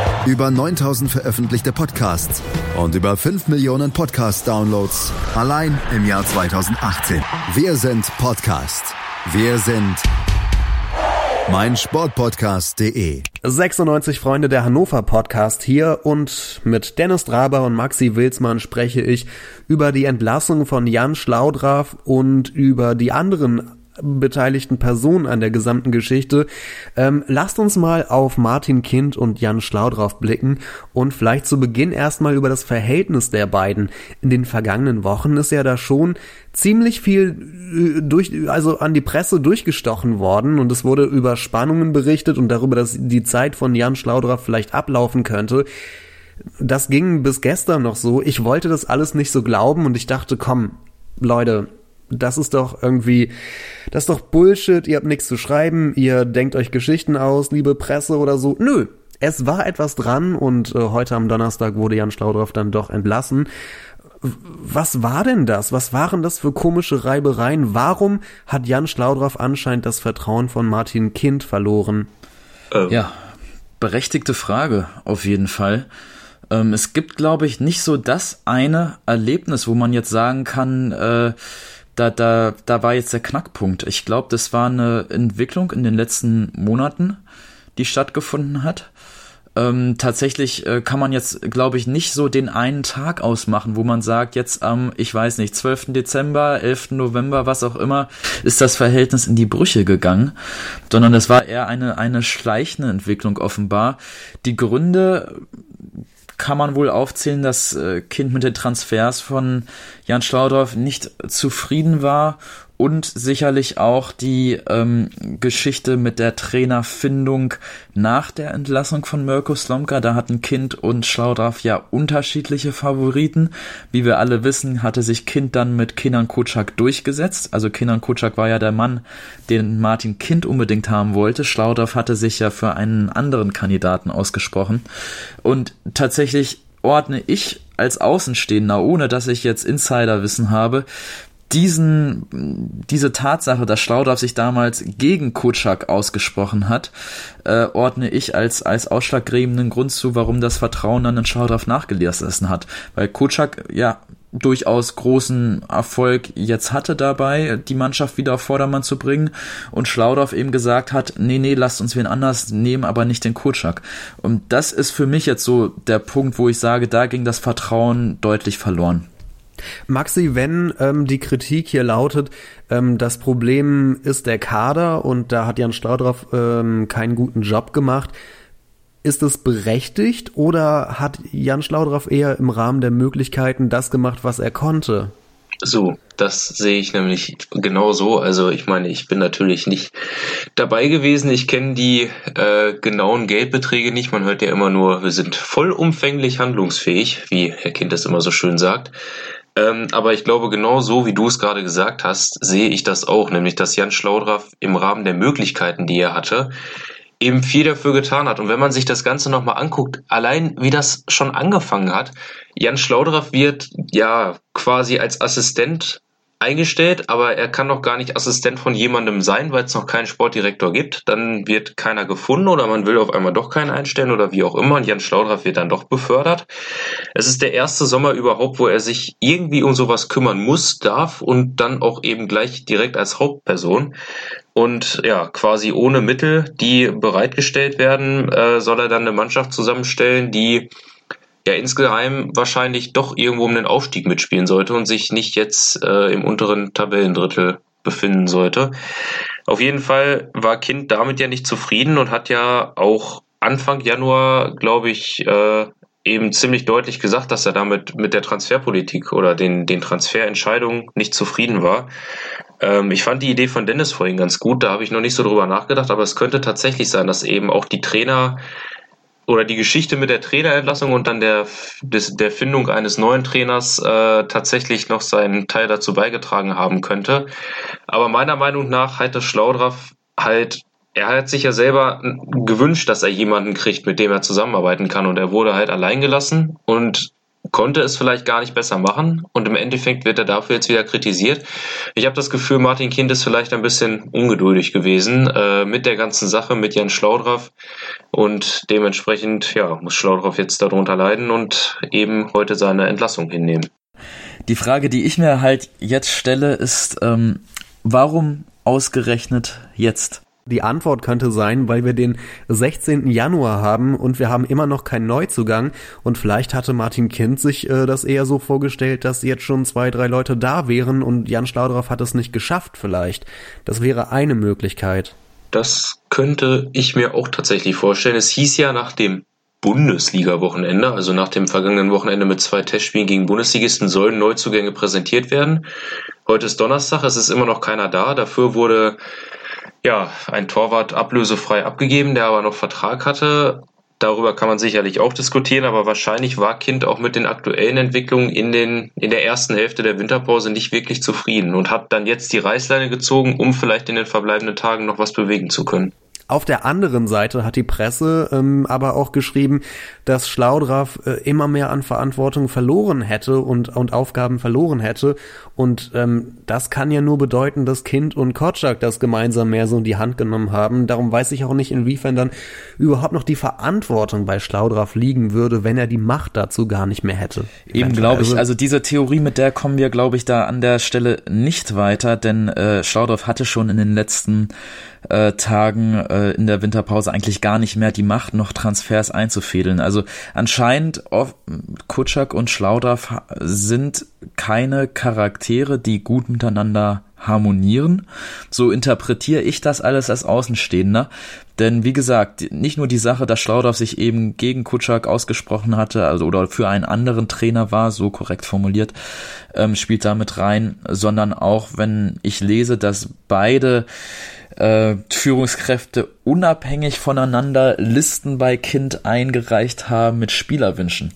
über 9000 veröffentlichte Podcasts und über 5 Millionen Podcast-Downloads allein im Jahr 2018. Wir sind Podcast. Wir sind mein Sportpodcast.de 96 Freunde der Hannover Podcast hier und mit Dennis Draber und Maxi Wilsmann spreche ich über die Entlassung von Jan Schlaudraff und über die anderen beteiligten Personen an der gesamten Geschichte. Ähm, lasst uns mal auf Martin Kind und Jan Schlau drauf blicken und vielleicht zu Beginn erstmal über das Verhältnis der beiden. In den vergangenen Wochen ist ja da schon ziemlich viel äh, durch, also an die Presse durchgestochen worden und es wurde über Spannungen berichtet und darüber, dass die Zeit von Jan Schlaudraff vielleicht ablaufen könnte. Das ging bis gestern noch so. Ich wollte das alles nicht so glauben und ich dachte, komm, Leute, das ist doch irgendwie, das ist doch Bullshit, ihr habt nichts zu schreiben, ihr denkt euch Geschichten aus, liebe Presse oder so. Nö, es war etwas dran und äh, heute am Donnerstag wurde Jan Schlaudorff dann doch entlassen. Was war denn das? Was waren das für komische Reibereien? Warum hat Jan Schlaudorff anscheinend das Vertrauen von Martin Kind verloren? Ähm. Ja, berechtigte Frage, auf jeden Fall. Ähm, es gibt, glaube ich, nicht so das eine Erlebnis, wo man jetzt sagen kann, äh, da, da, da war jetzt der Knackpunkt. Ich glaube, das war eine Entwicklung in den letzten Monaten, die stattgefunden hat. Ähm, tatsächlich äh, kann man jetzt, glaube ich, nicht so den einen Tag ausmachen, wo man sagt, jetzt am, ich weiß nicht, 12. Dezember, 11. November, was auch immer, ist das Verhältnis in die Brüche gegangen, sondern das war eher eine, eine schleichende Entwicklung offenbar. Die Gründe kann man wohl aufzählen, dass äh, Kind mit den Transfers von Jan Schlaudorff nicht zufrieden war und sicherlich auch die ähm, Geschichte mit der Trainerfindung nach der Entlassung von Mirko Slomka. Da hatten Kind und Schlaudraff ja unterschiedliche Favoriten. Wie wir alle wissen, hatte sich Kind dann mit Kenan Kocak durchgesetzt. Also Kenan Kocak war ja der Mann, den Martin Kind unbedingt haben wollte. Schlaudraff hatte sich ja für einen anderen Kandidaten ausgesprochen. Und tatsächlich ordne ich als Außenstehender, ohne dass ich jetzt Insiderwissen habe, diesen, diese Tatsache, dass Schlaudorf sich damals gegen Kutschak ausgesprochen hat, äh, ordne ich als, als ausschlaggebenden Grund zu, warum das Vertrauen an den Schlaudorf nachgelassen hat. Weil Kutschak, ja, durchaus großen Erfolg jetzt hatte dabei, die Mannschaft wieder auf Vordermann zu bringen und Schlaudorf eben gesagt hat, nee, nee, lasst uns wen anders nehmen, aber nicht den Kutschak. Und das ist für mich jetzt so der Punkt, wo ich sage, da ging das Vertrauen deutlich verloren. Maxi, wenn ähm, die Kritik hier lautet, ähm, das Problem ist der Kader und da hat Jan Schlaudorf ähm, keinen guten Job gemacht, ist es berechtigt oder hat Jan Schlaudorf eher im Rahmen der Möglichkeiten das gemacht, was er konnte? So, das sehe ich nämlich genau so. Also ich meine, ich bin natürlich nicht dabei gewesen. Ich kenne die äh, genauen Geldbeträge nicht. Man hört ja immer nur, wir sind vollumfänglich handlungsfähig, wie Herr Kind das immer so schön sagt. Ähm, aber ich glaube, genau so wie du es gerade gesagt hast, sehe ich das auch, nämlich dass Jan Schlaudraff im Rahmen der Möglichkeiten, die er hatte, eben viel dafür getan hat. Und wenn man sich das Ganze nochmal anguckt, allein wie das schon angefangen hat, Jan Schlaudraff wird ja quasi als Assistent eingestellt, aber er kann noch gar nicht Assistent von jemandem sein, weil es noch keinen Sportdirektor gibt. Dann wird keiner gefunden oder man will auf einmal doch keinen einstellen oder wie auch immer. Und Jan Schlaudraff wird dann doch befördert. Es ist der erste Sommer überhaupt, wo er sich irgendwie um sowas kümmern muss, darf und dann auch eben gleich direkt als Hauptperson. Und ja, quasi ohne Mittel, die bereitgestellt werden, äh, soll er dann eine Mannschaft zusammenstellen, die ja insgeheim wahrscheinlich doch irgendwo um den Aufstieg mitspielen sollte und sich nicht jetzt äh, im unteren Tabellendrittel befinden sollte. Auf jeden Fall war Kind damit ja nicht zufrieden und hat ja auch Anfang Januar, glaube ich, äh, eben ziemlich deutlich gesagt, dass er damit mit der Transferpolitik oder den, den Transferentscheidungen nicht zufrieden war. Ähm, ich fand die Idee von Dennis vorhin ganz gut, da habe ich noch nicht so drüber nachgedacht, aber es könnte tatsächlich sein, dass eben auch die Trainer oder die Geschichte mit der Trainerentlassung und dann der, des, der Findung eines neuen Trainers äh, tatsächlich noch seinen Teil dazu beigetragen haben könnte. Aber meiner Meinung nach hat das Schlaudraff halt, er hat sich ja selber gewünscht, dass er jemanden kriegt, mit dem er zusammenarbeiten kann und er wurde halt allein gelassen und konnte es vielleicht gar nicht besser machen und im Endeffekt wird er dafür jetzt wieder kritisiert. Ich habe das Gefühl, Martin Kind ist vielleicht ein bisschen ungeduldig gewesen äh, mit der ganzen Sache, mit Jan Schlaudraff und dementsprechend ja, muss Schlaudraff jetzt darunter leiden und eben heute seine Entlassung hinnehmen. Die Frage, die ich mir halt jetzt stelle, ist, ähm, warum ausgerechnet jetzt? Die Antwort könnte sein, weil wir den 16. Januar haben und wir haben immer noch keinen Neuzugang und vielleicht hatte Martin Kind sich äh, das eher so vorgestellt, dass jetzt schon zwei, drei Leute da wären und Jan Schlaudraff hat es nicht geschafft vielleicht. Das wäre eine Möglichkeit. Das könnte ich mir auch tatsächlich vorstellen. Es hieß ja nach dem Bundesliga-Wochenende, also nach dem vergangenen Wochenende mit zwei Testspielen gegen Bundesligisten, sollen Neuzugänge präsentiert werden. Heute ist Donnerstag, es ist immer noch keiner da. Dafür wurde ja, ein Torwart ablösefrei abgegeben, der aber noch Vertrag hatte. Darüber kann man sicherlich auch diskutieren, aber wahrscheinlich war Kind auch mit den aktuellen Entwicklungen in, den, in der ersten Hälfte der Winterpause nicht wirklich zufrieden und hat dann jetzt die Reißleine gezogen, um vielleicht in den verbleibenden Tagen noch was bewegen zu können. Auf der anderen Seite hat die Presse ähm, aber auch geschrieben, dass Schlaudraff äh, immer mehr an Verantwortung verloren hätte und, und Aufgaben verloren hätte. Und ähm, das kann ja nur bedeuten, dass Kind und Kotschak das gemeinsam mehr so in die Hand genommen haben. Darum weiß ich auch nicht, inwiefern dann überhaupt noch die Verantwortung bei Schlaudraff liegen würde, wenn er die Macht dazu gar nicht mehr hätte. Eben glaube ich, also, also diese Theorie, mit der kommen wir, glaube ich, da an der Stelle nicht weiter, denn äh, Schlaudraff hatte schon in den letzten äh, Tagen äh, in der Winterpause eigentlich gar nicht mehr die Macht, noch Transfers einzufädeln. Also anscheinend Kutschak und Schlaudraff sind keine Charaktere, die gut miteinander harmonieren. So interpretiere ich das alles als Außenstehender. Denn wie gesagt, nicht nur die Sache, dass Schlaudorf sich eben gegen Kutschak ausgesprochen hatte, also oder für einen anderen Trainer war, so korrekt formuliert, ähm, spielt damit rein, sondern auch, wenn ich lese, dass beide äh, Führungskräfte unabhängig voneinander Listen bei Kind eingereicht haben mit Spielerwünschen.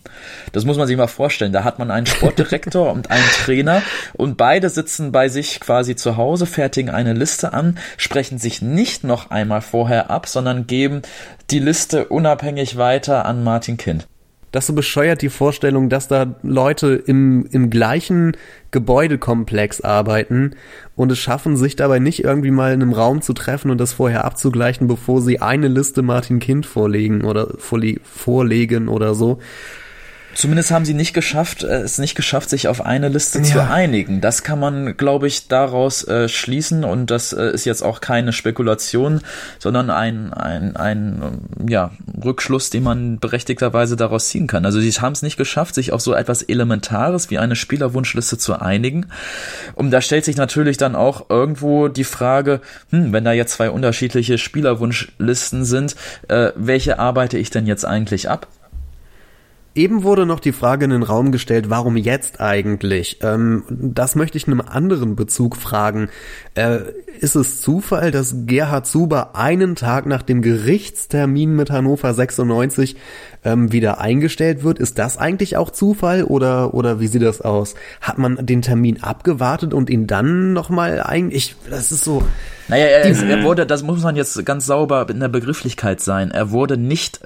Das muss man sich mal vorstellen. Da hat man einen Sportdirektor und einen Trainer und beide sitzen bei sich quasi zu Hause, fertigen eine Liste an, sprechen sich nicht noch einmal vorher ab, sondern geben die Liste unabhängig weiter an Martin Kind. das so bescheuert die Vorstellung, dass da Leute im, im gleichen Gebäudekomplex arbeiten und es schaffen, sich dabei nicht irgendwie mal in einem Raum zu treffen und das vorher abzugleichen, bevor sie eine Liste Martin Kind vorlegen oder vorlegen oder so. Zumindest haben sie nicht geschafft, äh, es nicht geschafft, sich auf eine Liste ja. zu einigen. Das kann man, glaube ich, daraus äh, schließen und das äh, ist jetzt auch keine Spekulation, sondern ein, ein, ein ja, Rückschluss, den man berechtigterweise daraus ziehen kann. Also sie haben es nicht geschafft, sich auf so etwas Elementares wie eine Spielerwunschliste zu einigen. Und da stellt sich natürlich dann auch irgendwo die Frage, hm, wenn da jetzt zwei unterschiedliche Spielerwunschlisten sind, äh, welche arbeite ich denn jetzt eigentlich ab? Eben wurde noch die Frage in den Raum gestellt, warum jetzt eigentlich? Ähm, das möchte ich in einem anderen Bezug fragen. Äh, ist es Zufall, dass Gerhard Zuber einen Tag nach dem Gerichtstermin mit Hannover 96 ähm, wieder eingestellt wird? Ist das eigentlich auch Zufall oder, oder wie sieht das aus? Hat man den Termin abgewartet und ihn dann nochmal eigentlich, das ist so. Naja, er, er wurde, das muss man jetzt ganz sauber in der Begrifflichkeit sein. Er wurde nicht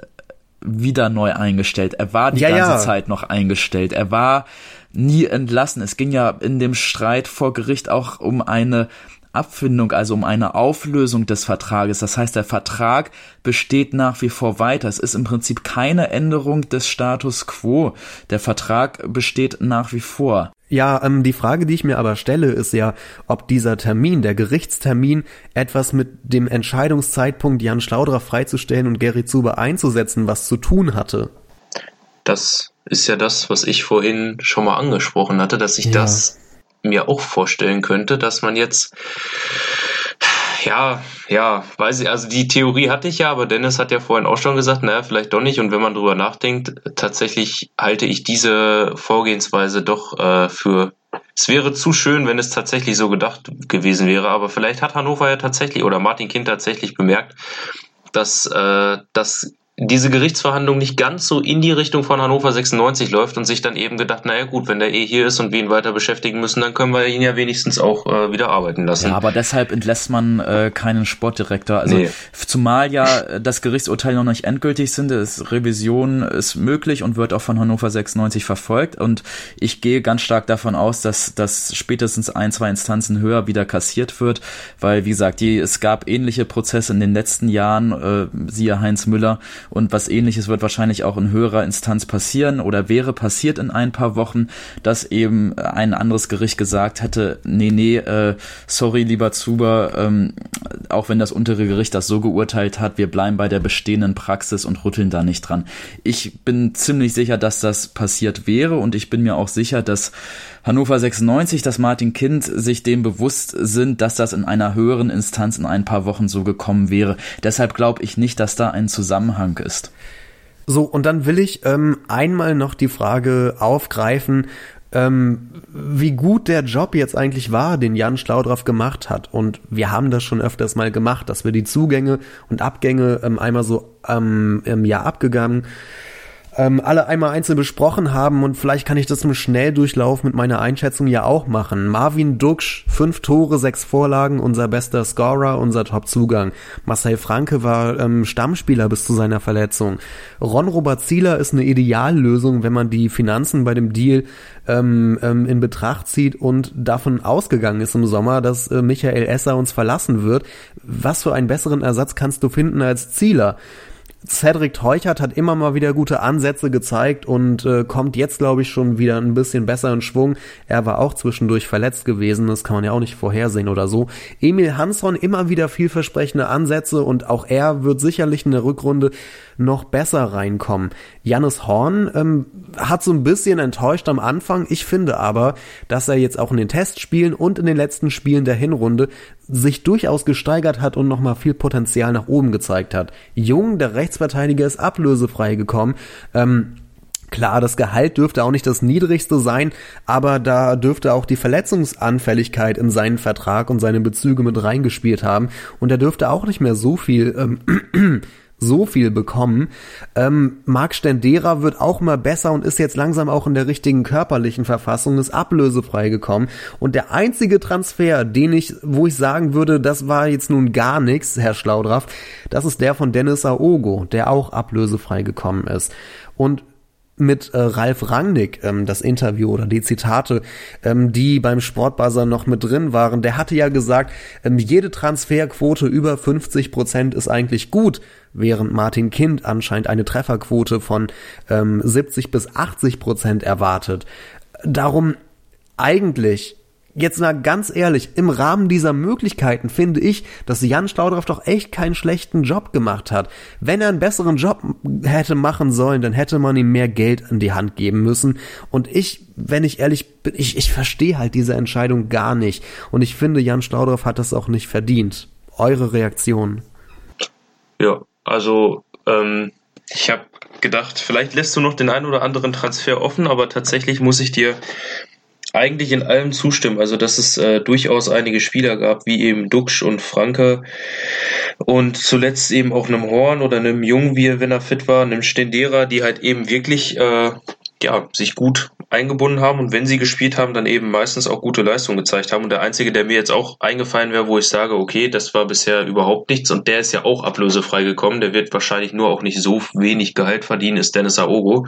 wieder neu eingestellt. Er war die ja, ganze ja. Zeit noch eingestellt. Er war nie entlassen. Es ging ja in dem Streit vor Gericht auch um eine Abfindung, also um eine Auflösung des Vertrages. Das heißt, der Vertrag besteht nach wie vor weiter. Es ist im Prinzip keine Änderung des Status quo. Der Vertrag besteht nach wie vor. Ja, ähm, die Frage, die ich mir aber stelle, ist ja, ob dieser Termin, der Gerichtstermin, etwas mit dem Entscheidungszeitpunkt Jan Schlauderer freizustellen und Gary Zuber einzusetzen, was zu tun hatte. Das ist ja das, was ich vorhin schon mal angesprochen hatte, dass ich ja. das mir auch vorstellen könnte, dass man jetzt ja, ja, weiß ich, also die Theorie hatte ich ja, aber Dennis hat ja vorhin auch schon gesagt, naja, vielleicht doch nicht. Und wenn man drüber nachdenkt, tatsächlich halte ich diese Vorgehensweise doch äh, für. Es wäre zu schön, wenn es tatsächlich so gedacht gewesen wäre, aber vielleicht hat Hannover ja tatsächlich oder Martin Kind tatsächlich bemerkt, dass äh, das diese Gerichtsverhandlung nicht ganz so in die Richtung von Hannover 96 läuft und sich dann eben gedacht, naja gut, wenn der eh hier ist und wir ihn weiter beschäftigen müssen, dann können wir ihn ja wenigstens auch äh, wieder arbeiten lassen. Ja, aber deshalb entlässt man äh, keinen Sportdirektor. Also nee. zumal ja das Gerichtsurteil noch nicht endgültig sind, ist Revision ist möglich und wird auch von Hannover 96 verfolgt und ich gehe ganz stark davon aus, dass das spätestens ein, zwei Instanzen höher wieder kassiert wird, weil wie gesagt, die, es gab ähnliche Prozesse in den letzten Jahren, äh, siehe Heinz Müller und was ähnliches wird wahrscheinlich auch in höherer Instanz passieren oder wäre passiert in ein paar Wochen, dass eben ein anderes Gericht gesagt hätte, nee, nee, äh, sorry, lieber Zuber, ähm, auch wenn das untere Gericht das so geurteilt hat, wir bleiben bei der bestehenden Praxis und rütteln da nicht dran. Ich bin ziemlich sicher, dass das passiert wäre und ich bin mir auch sicher, dass Hannover 96, dass Martin Kind sich dem bewusst sind, dass das in einer höheren Instanz in ein paar Wochen so gekommen wäre. Deshalb glaube ich nicht, dass da ein Zusammenhang ist. So, und dann will ich ähm, einmal noch die Frage aufgreifen, ähm, wie gut der Job jetzt eigentlich war, den Jan Schlaudraff gemacht hat. Und wir haben das schon öfters mal gemacht, dass wir die Zugänge und Abgänge ähm, einmal so ähm, im Jahr abgegangen ähm, alle einmal einzeln besprochen haben und vielleicht kann ich das im Schnelldurchlauf mit meiner Einschätzung ja auch machen. Marvin Duksch, fünf Tore, sechs Vorlagen, unser bester Scorer, unser Top-Zugang. Marcel Franke war ähm, Stammspieler bis zu seiner Verletzung. Ron-Robert Zieler ist eine Ideallösung, wenn man die Finanzen bei dem Deal ähm, ähm, in Betracht zieht und davon ausgegangen ist im Sommer, dass äh, Michael Esser uns verlassen wird. Was für einen besseren Ersatz kannst du finden als Zieler? Cedric Teuchert hat immer mal wieder gute Ansätze gezeigt und äh, kommt jetzt, glaube ich, schon wieder ein bisschen besser in Schwung. Er war auch zwischendurch verletzt gewesen, das kann man ja auch nicht vorhersehen oder so. Emil Hansson immer wieder vielversprechende Ansätze und auch er wird sicherlich in der Rückrunde noch besser reinkommen. Jannis Horn ähm, hat so ein bisschen enttäuscht am Anfang. Ich finde aber, dass er jetzt auch in den Testspielen und in den letzten Spielen der Hinrunde sich durchaus gesteigert hat und nochmal viel Potenzial nach oben gezeigt hat. Jung, der Rechtsverteidiger, ist ablösefrei gekommen. Ähm, Klar, das Gehalt dürfte auch nicht das niedrigste sein, aber da dürfte auch die Verletzungsanfälligkeit in seinen Vertrag und seine Bezüge mit reingespielt haben und er dürfte auch nicht mehr so viel ähm, so viel bekommen. Ähm, Marc Stendera wird auch mal besser und ist jetzt langsam auch in der richtigen körperlichen Verfassung, ist ablösefrei gekommen. Und der einzige Transfer, den ich, wo ich sagen würde, das war jetzt nun gar nichts, Herr Schlaudraff, das ist der von Dennis Aogo, der auch ablösefrei gekommen ist. Und mit äh, Ralf Rangnick, ähm, das Interview oder die Zitate, ähm, die beim Sportbuzzer noch mit drin waren, der hatte ja gesagt, ähm, jede Transferquote über 50 Prozent ist eigentlich gut, während Martin Kind anscheinend eine Trefferquote von ähm, 70 bis 80 Prozent erwartet. Darum eigentlich Jetzt mal ganz ehrlich, im Rahmen dieser Möglichkeiten finde ich, dass Jan Schlaudraff doch echt keinen schlechten Job gemacht hat. Wenn er einen besseren Job hätte machen sollen, dann hätte man ihm mehr Geld in die Hand geben müssen. Und ich, wenn ich ehrlich bin, ich, ich verstehe halt diese Entscheidung gar nicht. Und ich finde, Jan Schlaudraff hat das auch nicht verdient. Eure Reaktion? Ja, also ähm, ich habe gedacht, vielleicht lässt du noch den einen oder anderen Transfer offen, aber tatsächlich muss ich dir eigentlich in allem zustimmen. Also, dass es äh, durchaus einige Spieler gab, wie eben Duxch und Franke und zuletzt eben auch einem Horn oder einem Jung, wie er, wenn er fit war, einem Stendera, die halt eben wirklich äh, ja, sich gut eingebunden haben und wenn sie gespielt haben, dann eben meistens auch gute Leistungen gezeigt haben. Und der einzige, der mir jetzt auch eingefallen wäre, wo ich sage, okay, das war bisher überhaupt nichts und der ist ja auch ablösefrei gekommen, der wird wahrscheinlich nur auch nicht so wenig Gehalt verdienen, ist Dennis Aogo.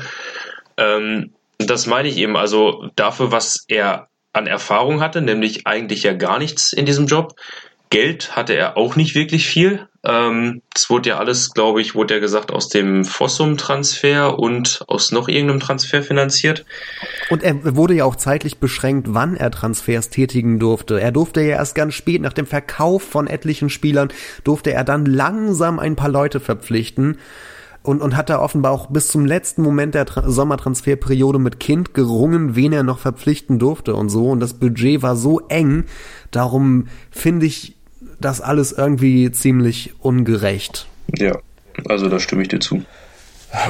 Ähm, das meine ich eben, also dafür, was er an Erfahrung hatte, nämlich eigentlich ja gar nichts in diesem Job. Geld hatte er auch nicht wirklich viel. Ähm, wurde ja alles, glaube ich, wurde ja gesagt, aus dem Fossum-Transfer und aus noch irgendeinem Transfer finanziert. Und er wurde ja auch zeitlich beschränkt, wann er Transfers tätigen durfte. Er durfte ja erst ganz spät, nach dem Verkauf von etlichen Spielern, durfte er dann langsam ein paar Leute verpflichten und, und hat da offenbar auch bis zum letzten Moment der Tra Sommertransferperiode mit Kind gerungen, wen er noch verpflichten durfte und so. Und das Budget war so eng. Darum finde ich das alles irgendwie ziemlich ungerecht. Ja, also da stimme ich dir zu.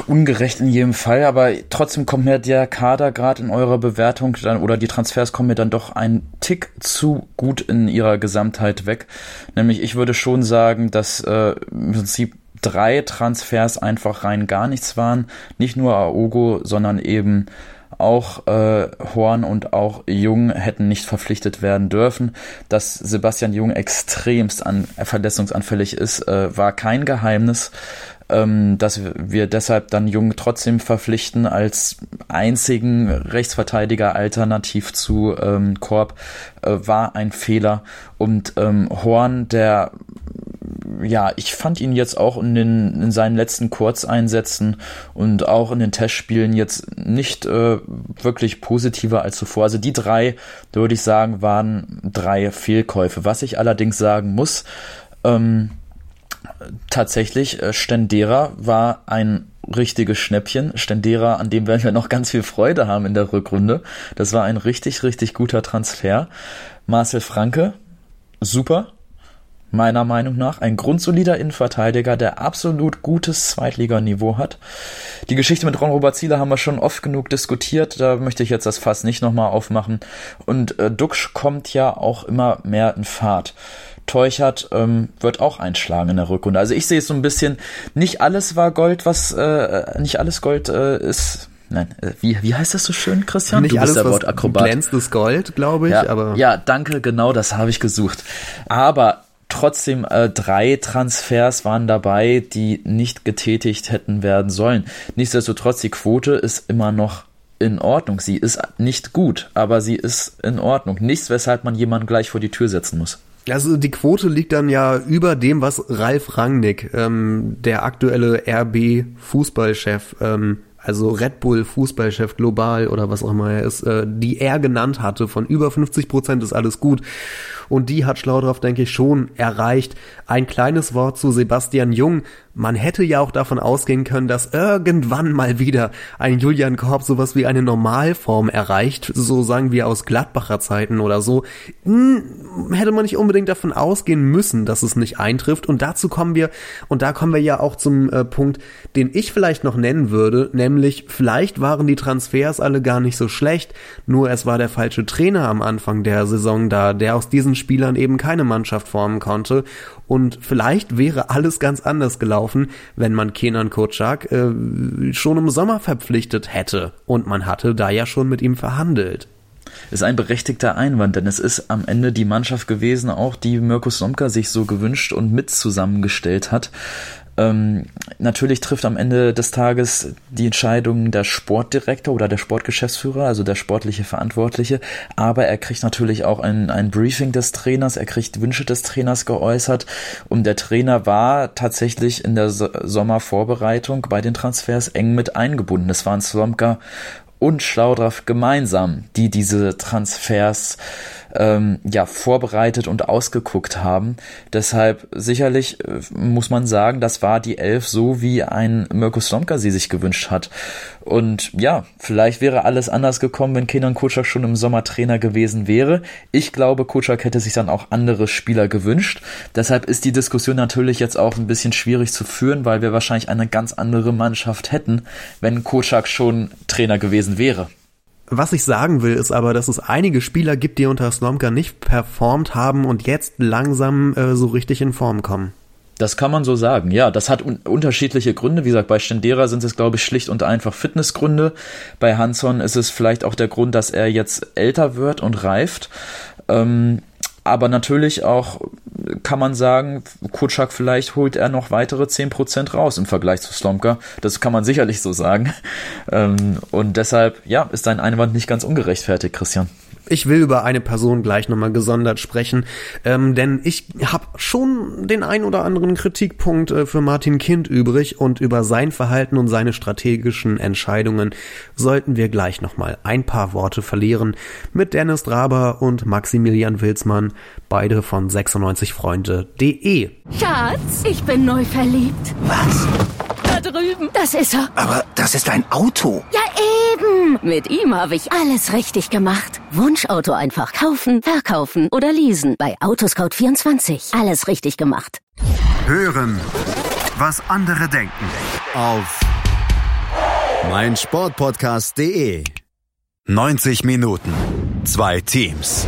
Ungerecht in jedem Fall, aber trotzdem kommt mir der Kader gerade in eurer Bewertung dann oder die Transfers kommen mir dann doch ein Tick zu gut in ihrer Gesamtheit weg. Nämlich ich würde schon sagen, dass äh, im Prinzip drei Transfers einfach rein gar nichts waren. Nicht nur Aogo, sondern eben auch äh, Horn und auch Jung hätten nicht verpflichtet werden dürfen. Dass Sebastian Jung extremst an, verletzungsanfällig ist, äh, war kein Geheimnis. Ähm, dass wir deshalb dann Jung trotzdem verpflichten als einzigen Rechtsverteidiger alternativ zu ähm, Korb, äh, war ein Fehler. Und ähm, Horn, der ja, ich fand ihn jetzt auch in, den, in seinen letzten Kurzeinsätzen und auch in den Testspielen jetzt nicht äh, wirklich positiver als zuvor. Also die drei, würde ich sagen, waren drei Fehlkäufe. Was ich allerdings sagen muss, ähm, tatsächlich, äh, Stendera war ein richtiges Schnäppchen. Stendera, an dem werden wir noch ganz viel Freude haben in der Rückrunde. Das war ein richtig, richtig guter Transfer. Marcel Franke, super meiner Meinung nach. Ein grundsolider Innenverteidiger, der absolut gutes Zweitliganiveau hat. Die Geschichte mit Ron-Robert Zieler haben wir schon oft genug diskutiert, da möchte ich jetzt das Fass nicht nochmal aufmachen. Und äh, Duxch kommt ja auch immer mehr in Fahrt. Teuchert ähm, wird auch einschlagen in der Rückrunde. Also ich sehe es so ein bisschen, nicht alles war Gold, was äh, nicht alles Gold äh, ist. Nein, äh, wie, wie heißt das so schön, Christian? Nicht du bist alles, der Wortakrobat. Glänzendes Gold, glaube ich. Ja, aber ja, danke, genau das habe ich gesucht. Aber trotzdem äh, drei Transfers waren dabei, die nicht getätigt hätten werden sollen. Nichtsdestotrotz, die Quote ist immer noch in Ordnung. Sie ist nicht gut, aber sie ist in Ordnung. Nichts, weshalb man jemanden gleich vor die Tür setzen muss. Also die Quote liegt dann ja über dem, was Ralf Rangnick, ähm, der aktuelle RB-Fußballchef, ähm, also Red Bull Fußballchef global oder was auch immer er ist, äh, die er genannt hatte, von über 50 Prozent ist alles gut. Und die hat Schlaudraff, denke ich, schon erreicht. Ein kleines Wort zu Sebastian Jung. Man hätte ja auch davon ausgehen können, dass irgendwann mal wieder ein Julian Korb sowas wie eine Normalform erreicht, so sagen wir aus Gladbacher Zeiten oder so. Hm, hätte man nicht unbedingt davon ausgehen müssen, dass es nicht eintrifft. Und dazu kommen wir, und da kommen wir ja auch zum äh, Punkt, den ich vielleicht noch nennen würde, nämlich vielleicht waren die Transfers alle gar nicht so schlecht, nur es war der falsche Trainer am Anfang der Saison da, der aus diesen Spielern eben keine Mannschaft formen konnte. Und vielleicht wäre alles ganz anders gelaufen, wenn man Kenan Kocak äh, schon im Sommer verpflichtet hätte. Und man hatte da ja schon mit ihm verhandelt ist ein berechtigter Einwand, denn es ist am Ende die Mannschaft gewesen, auch die Mirko Somka sich so gewünscht und mit zusammengestellt hat. Ähm, natürlich trifft am Ende des Tages die Entscheidung der Sportdirektor oder der Sportgeschäftsführer, also der sportliche Verantwortliche, aber er kriegt natürlich auch ein, ein Briefing des Trainers, er kriegt Wünsche des Trainers geäußert und der Trainer war tatsächlich in der Sommervorbereitung bei den Transfers eng mit eingebunden. Es waren Slomka und Schlaudraff gemeinsam, die diese Transfers ähm, ja vorbereitet und ausgeguckt haben. Deshalb sicherlich äh, muss man sagen, das war die Elf so, wie ein Mirko Slomka sie sich gewünscht hat. Und ja, vielleicht wäre alles anders gekommen, wenn Kenan Kutschak schon im Sommer Trainer gewesen wäre. Ich glaube, Kutschak hätte sich dann auch andere Spieler gewünscht. Deshalb ist die Diskussion natürlich jetzt auch ein bisschen schwierig zu führen, weil wir wahrscheinlich eine ganz andere Mannschaft hätten, wenn Kutschak schon Trainer gewesen wäre. Was ich sagen will, ist aber, dass es einige Spieler gibt, die unter Slomka nicht performt haben und jetzt langsam äh, so richtig in Form kommen. Das kann man so sagen, ja. Das hat un unterschiedliche Gründe. Wie gesagt, bei Stendera sind es, glaube ich, schlicht und einfach Fitnessgründe. Bei Hanson ist es vielleicht auch der Grund, dass er jetzt älter wird und reift. Ähm, aber natürlich auch kann man sagen, Kutschak vielleicht holt er noch weitere 10% raus im Vergleich zu Slomka. Das kann man sicherlich so sagen. Ähm, und deshalb, ja, ist dein Einwand nicht ganz ungerechtfertigt, Christian. Ich will über eine Person gleich nochmal gesondert sprechen, ähm, denn ich habe schon den ein oder anderen Kritikpunkt äh, für Martin Kind übrig und über sein Verhalten und seine strategischen Entscheidungen sollten wir gleich nochmal ein paar Worte verlieren mit Dennis Draber und Maximilian Wilsmann, beide von 96freunde.de. Schatz, ich bin neu verliebt. Was? Da drüben. Das ist er. Aber das ist ein Auto. Ja, eben. Mit ihm habe ich alles richtig gemacht. Wunschauto einfach kaufen, verkaufen oder leasen. Bei Autoscout24. Alles richtig gemacht. Hören, was andere denken. Auf meinsportpodcast.de. 90 Minuten. Zwei Teams.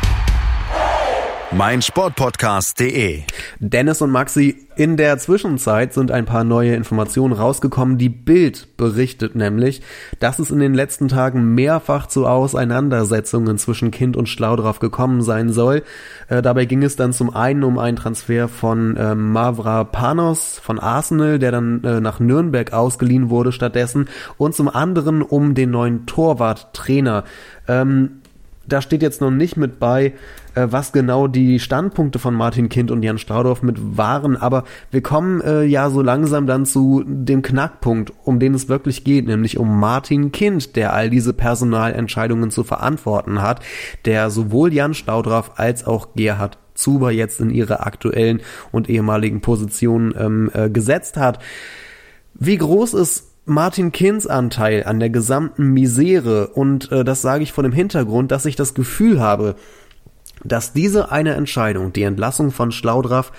meinsportpodcast.de. Dennis und Maxi, in der Zwischenzeit sind ein paar neue Informationen rausgekommen. Die Bild berichtet nämlich, dass es in den letzten Tagen mehrfach zu Auseinandersetzungen zwischen Kind und Schlaudraff gekommen sein soll. Äh, dabei ging es dann zum einen um einen Transfer von äh, Mavra Panos von Arsenal, der dann äh, nach Nürnberg ausgeliehen wurde stattdessen, und zum anderen um den neuen Torwarttrainer. Ähm, da steht jetzt noch nicht mit bei, äh, was genau die Standpunkte von Martin Kind und Jan Straudorf mit waren, aber wir kommen äh, ja so langsam dann zu dem Knackpunkt, um den es wirklich geht, nämlich um Martin Kind, der all diese Personalentscheidungen zu verantworten hat, der sowohl Jan Staudorf als auch Gerhard Zuber jetzt in ihre aktuellen und ehemaligen Positionen ähm, äh, gesetzt hat. Wie groß ist Martin Kins Anteil an der gesamten Misere und äh, das sage ich vor dem Hintergrund, dass ich das Gefühl habe, dass diese eine Entscheidung, die Entlassung von Schlaudraff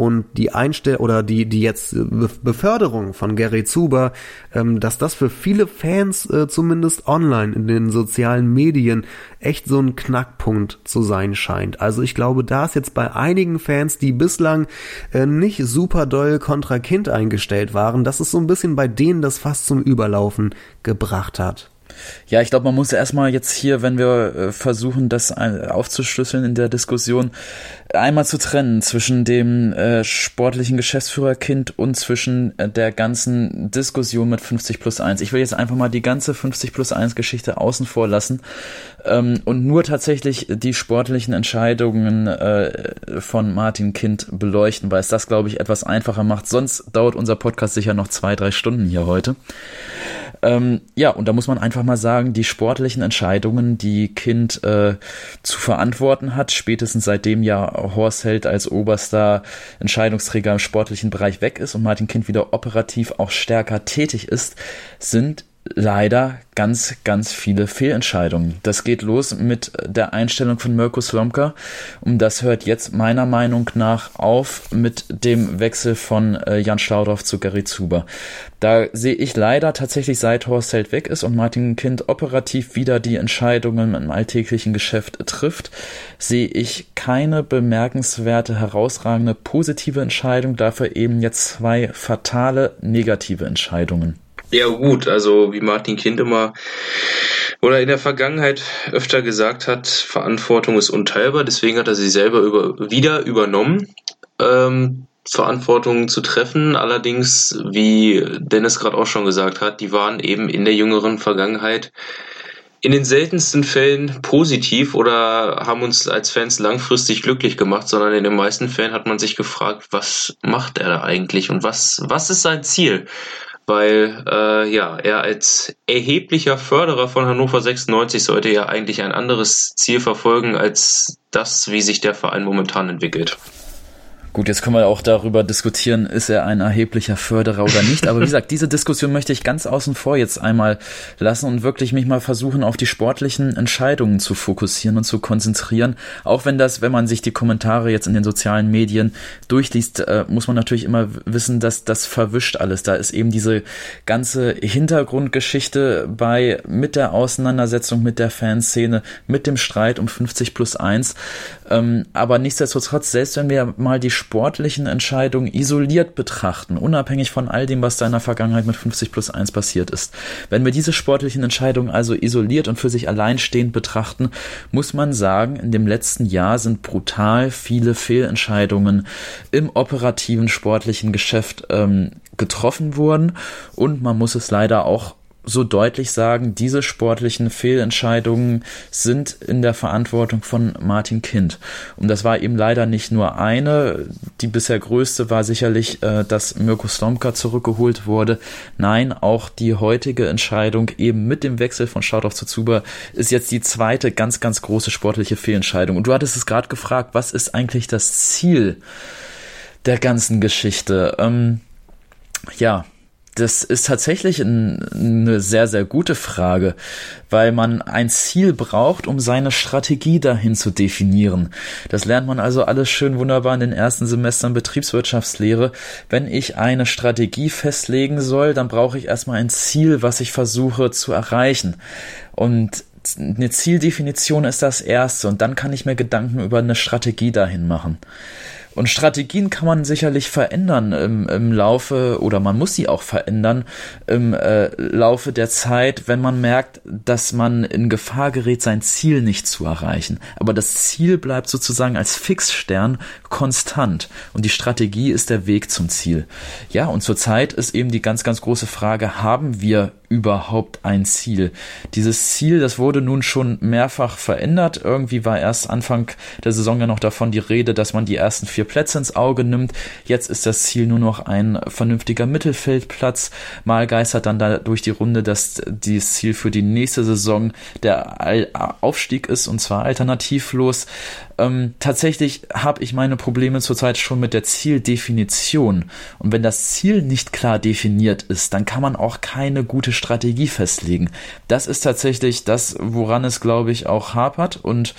und die Einstell oder die die jetzt Beförderung von Gary Zuber, ähm, dass das für viele Fans äh, zumindest online in den sozialen Medien echt so ein Knackpunkt zu sein scheint. Also ich glaube, da ist jetzt bei einigen Fans, die bislang äh, nicht super doll kontra Kind eingestellt waren, dass es so ein bisschen bei denen das fast zum Überlaufen gebracht hat. Ja, ich glaube, man muss erstmal jetzt hier, wenn wir äh, versuchen, das aufzuschlüsseln in der Diskussion, einmal zu trennen zwischen dem äh, sportlichen Geschäftsführerkind und zwischen äh, der ganzen Diskussion mit 50 plus 1. Ich will jetzt einfach mal die ganze 50 plus 1 Geschichte außen vor lassen ähm, und nur tatsächlich die sportlichen Entscheidungen äh, von Martin Kind beleuchten, weil es das, glaube ich, etwas einfacher macht. Sonst dauert unser Podcast sicher noch zwei, drei Stunden hier heute. Ähm, ja, und da muss man einfach mal sagen, die sportlichen Entscheidungen, die Kind äh, zu verantworten hat, spätestens seitdem ja Horst Held als oberster Entscheidungsträger im sportlichen Bereich weg ist und Martin Kind wieder operativ auch stärker tätig ist, sind leider ganz, ganz viele Fehlentscheidungen. Das geht los mit der Einstellung von Mirko Slomka und das hört jetzt meiner Meinung nach auf mit dem Wechsel von äh, Jan Schlaudorf zu Gary Zuber. Da sehe ich leider tatsächlich, seit Horst Held weg ist und Martin Kind operativ wieder die Entscheidungen im alltäglichen Geschäft trifft, sehe ich keine bemerkenswerte, herausragende positive Entscheidung, dafür eben jetzt zwei fatale negative Entscheidungen. Ja gut, also wie Martin Kind immer oder in der Vergangenheit öfter gesagt hat, Verantwortung ist unteilbar, deswegen hat er sie selber über, wieder übernommen. Ähm, Verantwortung zu treffen. Allerdings, wie Dennis gerade auch schon gesagt hat, die waren eben in der jüngeren Vergangenheit in den seltensten Fällen positiv oder haben uns als Fans langfristig glücklich gemacht, sondern in den meisten Fällen hat man sich gefragt, was macht er da eigentlich und was, was ist sein Ziel? Weil äh, ja, er als erheblicher Förderer von Hannover 96 sollte ja eigentlich ein anderes Ziel verfolgen als das, wie sich der Verein momentan entwickelt. Gut, jetzt können wir auch darüber diskutieren, ist er ein erheblicher Förderer oder nicht. Aber wie gesagt, diese Diskussion möchte ich ganz außen vor jetzt einmal lassen und wirklich mich mal versuchen, auf die sportlichen Entscheidungen zu fokussieren und zu konzentrieren. Auch wenn das, wenn man sich die Kommentare jetzt in den sozialen Medien durchliest, äh, muss man natürlich immer wissen, dass das verwischt alles. Da ist eben diese ganze Hintergrundgeschichte bei, mit der Auseinandersetzung mit der Fanszene, mit dem Streit um 50 plus 1. Ähm, aber nichtsdestotrotz, selbst wenn wir mal die sportlichen Entscheidungen isoliert betrachten, unabhängig von all dem, was da in der Vergangenheit mit 50 plus 1 passiert ist. Wenn wir diese sportlichen Entscheidungen also isoliert und für sich alleinstehend betrachten, muss man sagen, in dem letzten Jahr sind brutal viele Fehlentscheidungen im operativen sportlichen Geschäft ähm, getroffen worden und man muss es leider auch so deutlich sagen, diese sportlichen Fehlentscheidungen sind in der Verantwortung von Martin Kind. Und das war eben leider nicht nur eine. Die bisher größte war sicherlich, äh, dass Mirko Slomka zurückgeholt wurde. Nein, auch die heutige Entscheidung eben mit dem Wechsel von Schaudorf zu Zuber ist jetzt die zweite ganz, ganz große sportliche Fehlentscheidung. Und du hattest es gerade gefragt, was ist eigentlich das Ziel der ganzen Geschichte? Ähm, ja, das ist tatsächlich ein, eine sehr, sehr gute Frage, weil man ein Ziel braucht, um seine Strategie dahin zu definieren. Das lernt man also alles schön wunderbar in den ersten Semestern Betriebswirtschaftslehre. Wenn ich eine Strategie festlegen soll, dann brauche ich erstmal ein Ziel, was ich versuche zu erreichen. Und eine Zieldefinition ist das erste und dann kann ich mir Gedanken über eine Strategie dahin machen. Und Strategien kann man sicherlich verändern im, im Laufe oder man muss sie auch verändern im äh, Laufe der Zeit, wenn man merkt, dass man in Gefahr gerät, sein Ziel nicht zu erreichen. Aber das Ziel bleibt sozusagen als Fixstern konstant und die Strategie ist der Weg zum Ziel. Ja, und zurzeit ist eben die ganz, ganz große Frage, haben wir überhaupt ein Ziel? Dieses Ziel, das wurde nun schon mehrfach verändert. Irgendwie war erst Anfang der Saison ja noch davon die Rede, dass man die ersten vier Plätze ins Auge nimmt. Jetzt ist das Ziel nur noch ein vernünftiger Mittelfeldplatz. Mal geistert dann da durch die Runde, dass dieses Ziel für die nächste Saison der Aufstieg ist und zwar alternativlos. Ähm, tatsächlich habe ich meine Probleme zurzeit schon mit der Zieldefinition. Und wenn das Ziel nicht klar definiert ist, dann kann man auch keine gute Strategie festlegen. Das ist tatsächlich das, woran es, glaube ich, auch hapert und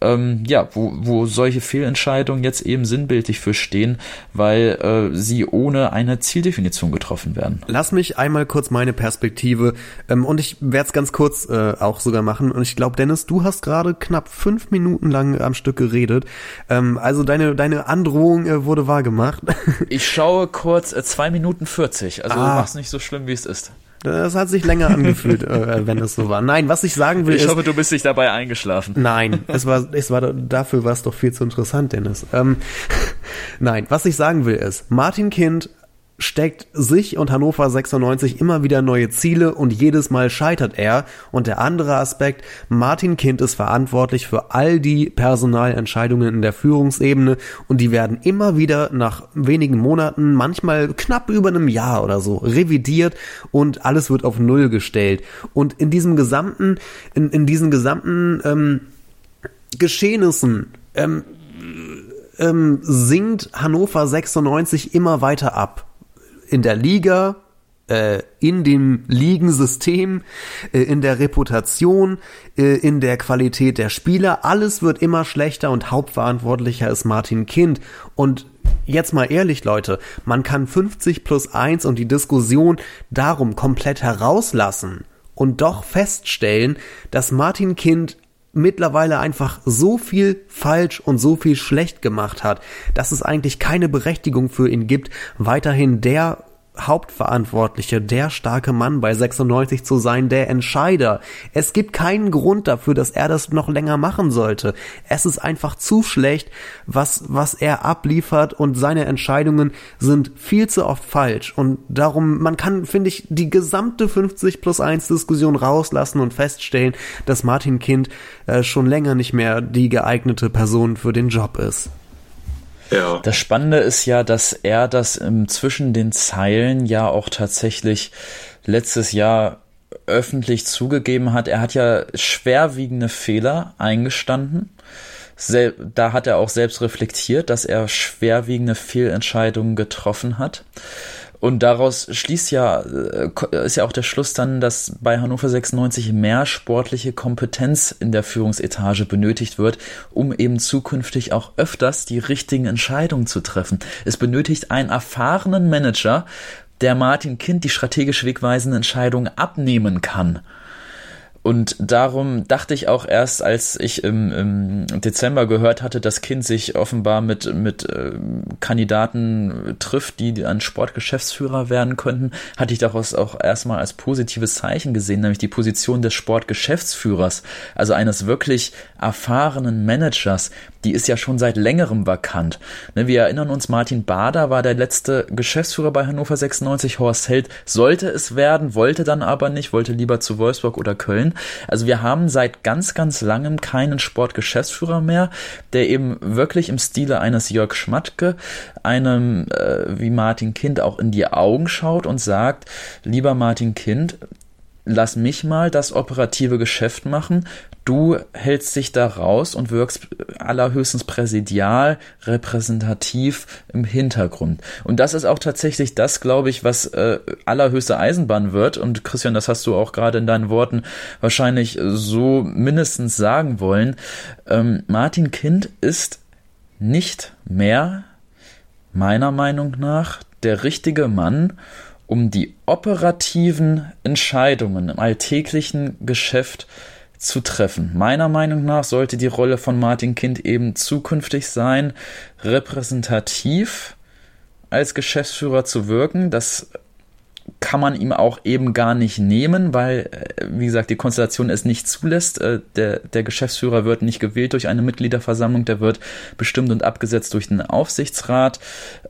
ähm, ja, wo, wo solche Fehlentscheidungen jetzt eben sinnbildlich für stehen, weil äh, sie ohne eine Zieldefinition getroffen werden. Lass mich einmal kurz meine Perspektive ähm, und ich werde es ganz kurz äh, auch sogar machen und ich glaube, Dennis, du hast gerade knapp fünf Minuten lang am Stück geredet. Ähm, also deine, deine Androhung äh, wurde wahrgemacht. ich schaue kurz äh, zwei Minuten 40, also ah. mach's nicht so schlimm, wie es ist. Das hat sich länger angefühlt, äh, wenn es so war. Nein, was ich sagen will ich ist... Ich hoffe, du bist nicht dabei eingeschlafen. Nein, es war, es war, dafür war es doch viel zu interessant, Dennis. Ähm, [LAUGHS] nein, was ich sagen will ist, Martin Kind steckt sich und Hannover 96 immer wieder neue Ziele und jedes Mal scheitert er. Und der andere Aspekt, Martin Kind ist verantwortlich für all die Personalentscheidungen in der Führungsebene und die werden immer wieder nach wenigen Monaten, manchmal knapp über einem Jahr oder so, revidiert und alles wird auf Null gestellt. Und in diesem gesamten, in, in diesen gesamten ähm, Geschehnissen ähm, ähm, sinkt Hannover 96 immer weiter ab in der Liga, äh, in dem Ligensystem, äh, in der Reputation, äh, in der Qualität der Spieler. Alles wird immer schlechter und hauptverantwortlicher ist Martin Kind. Und jetzt mal ehrlich, Leute, man kann 50 plus 1 und die Diskussion darum komplett herauslassen und doch feststellen, dass Martin Kind mittlerweile einfach so viel falsch und so viel schlecht gemacht hat, dass es eigentlich keine Berechtigung für ihn gibt, weiterhin der Hauptverantwortliche, der starke Mann bei 96 zu sein, der Entscheider. Es gibt keinen Grund dafür, dass er das noch länger machen sollte. Es ist einfach zu schlecht, was, was er abliefert und seine Entscheidungen sind viel zu oft falsch. Und darum, man kann, finde ich, die gesamte 50 plus 1 Diskussion rauslassen und feststellen, dass Martin Kind äh, schon länger nicht mehr die geeignete Person für den Job ist. Ja. Das Spannende ist ja, dass er das im, zwischen den Zeilen ja auch tatsächlich letztes Jahr öffentlich zugegeben hat. Er hat ja schwerwiegende Fehler eingestanden. Sel da hat er auch selbst reflektiert, dass er schwerwiegende Fehlentscheidungen getroffen hat. Und daraus schließt ja, äh, ist ja auch der Schluss dann, dass bei Hannover 96 mehr sportliche Kompetenz in der Führungsetage benötigt wird, um eben zukünftig auch öfters die richtigen Entscheidungen zu treffen. Es benötigt einen erfahrenen Manager, der Martin Kind die strategisch wegweisenden Entscheidungen abnehmen kann. Und darum dachte ich auch erst, als ich im, im Dezember gehört hatte, dass Kind sich offenbar mit, mit äh, Kandidaten trifft, die ein Sportgeschäftsführer werden könnten, hatte ich daraus auch erstmal als positives Zeichen gesehen, nämlich die Position des Sportgeschäftsführers, also eines wirklich erfahrenen Managers, die ist ja schon seit längerem vakant. Ne, wir erinnern uns, Martin Bader war der letzte Geschäftsführer bei Hannover 96, Horst Held sollte es werden, wollte dann aber nicht, wollte lieber zu Wolfsburg oder Köln. Also wir haben seit ganz, ganz langem keinen Sportgeschäftsführer mehr, der eben wirklich im Stile eines Jörg Schmatke, einem äh, wie Martin Kind auch in die Augen schaut und sagt, lieber Martin Kind, lass mich mal das operative Geschäft machen. Du hältst dich da raus und wirkst allerhöchstens präsidial, repräsentativ im Hintergrund. Und das ist auch tatsächlich das, glaube ich, was äh, allerhöchste Eisenbahn wird. Und Christian, das hast du auch gerade in deinen Worten wahrscheinlich so mindestens sagen wollen. Ähm, Martin Kind ist nicht mehr, meiner Meinung nach, der richtige Mann, um die operativen Entscheidungen im alltäglichen Geschäft zu treffen. Meiner Meinung nach sollte die Rolle von Martin Kind eben zukünftig sein, repräsentativ als Geschäftsführer zu wirken. Das kann man ihm auch eben gar nicht nehmen, weil, äh, wie gesagt, die Konstellation es nicht zulässt. Äh, der, der Geschäftsführer wird nicht gewählt durch eine Mitgliederversammlung, der wird bestimmt und abgesetzt durch den Aufsichtsrat.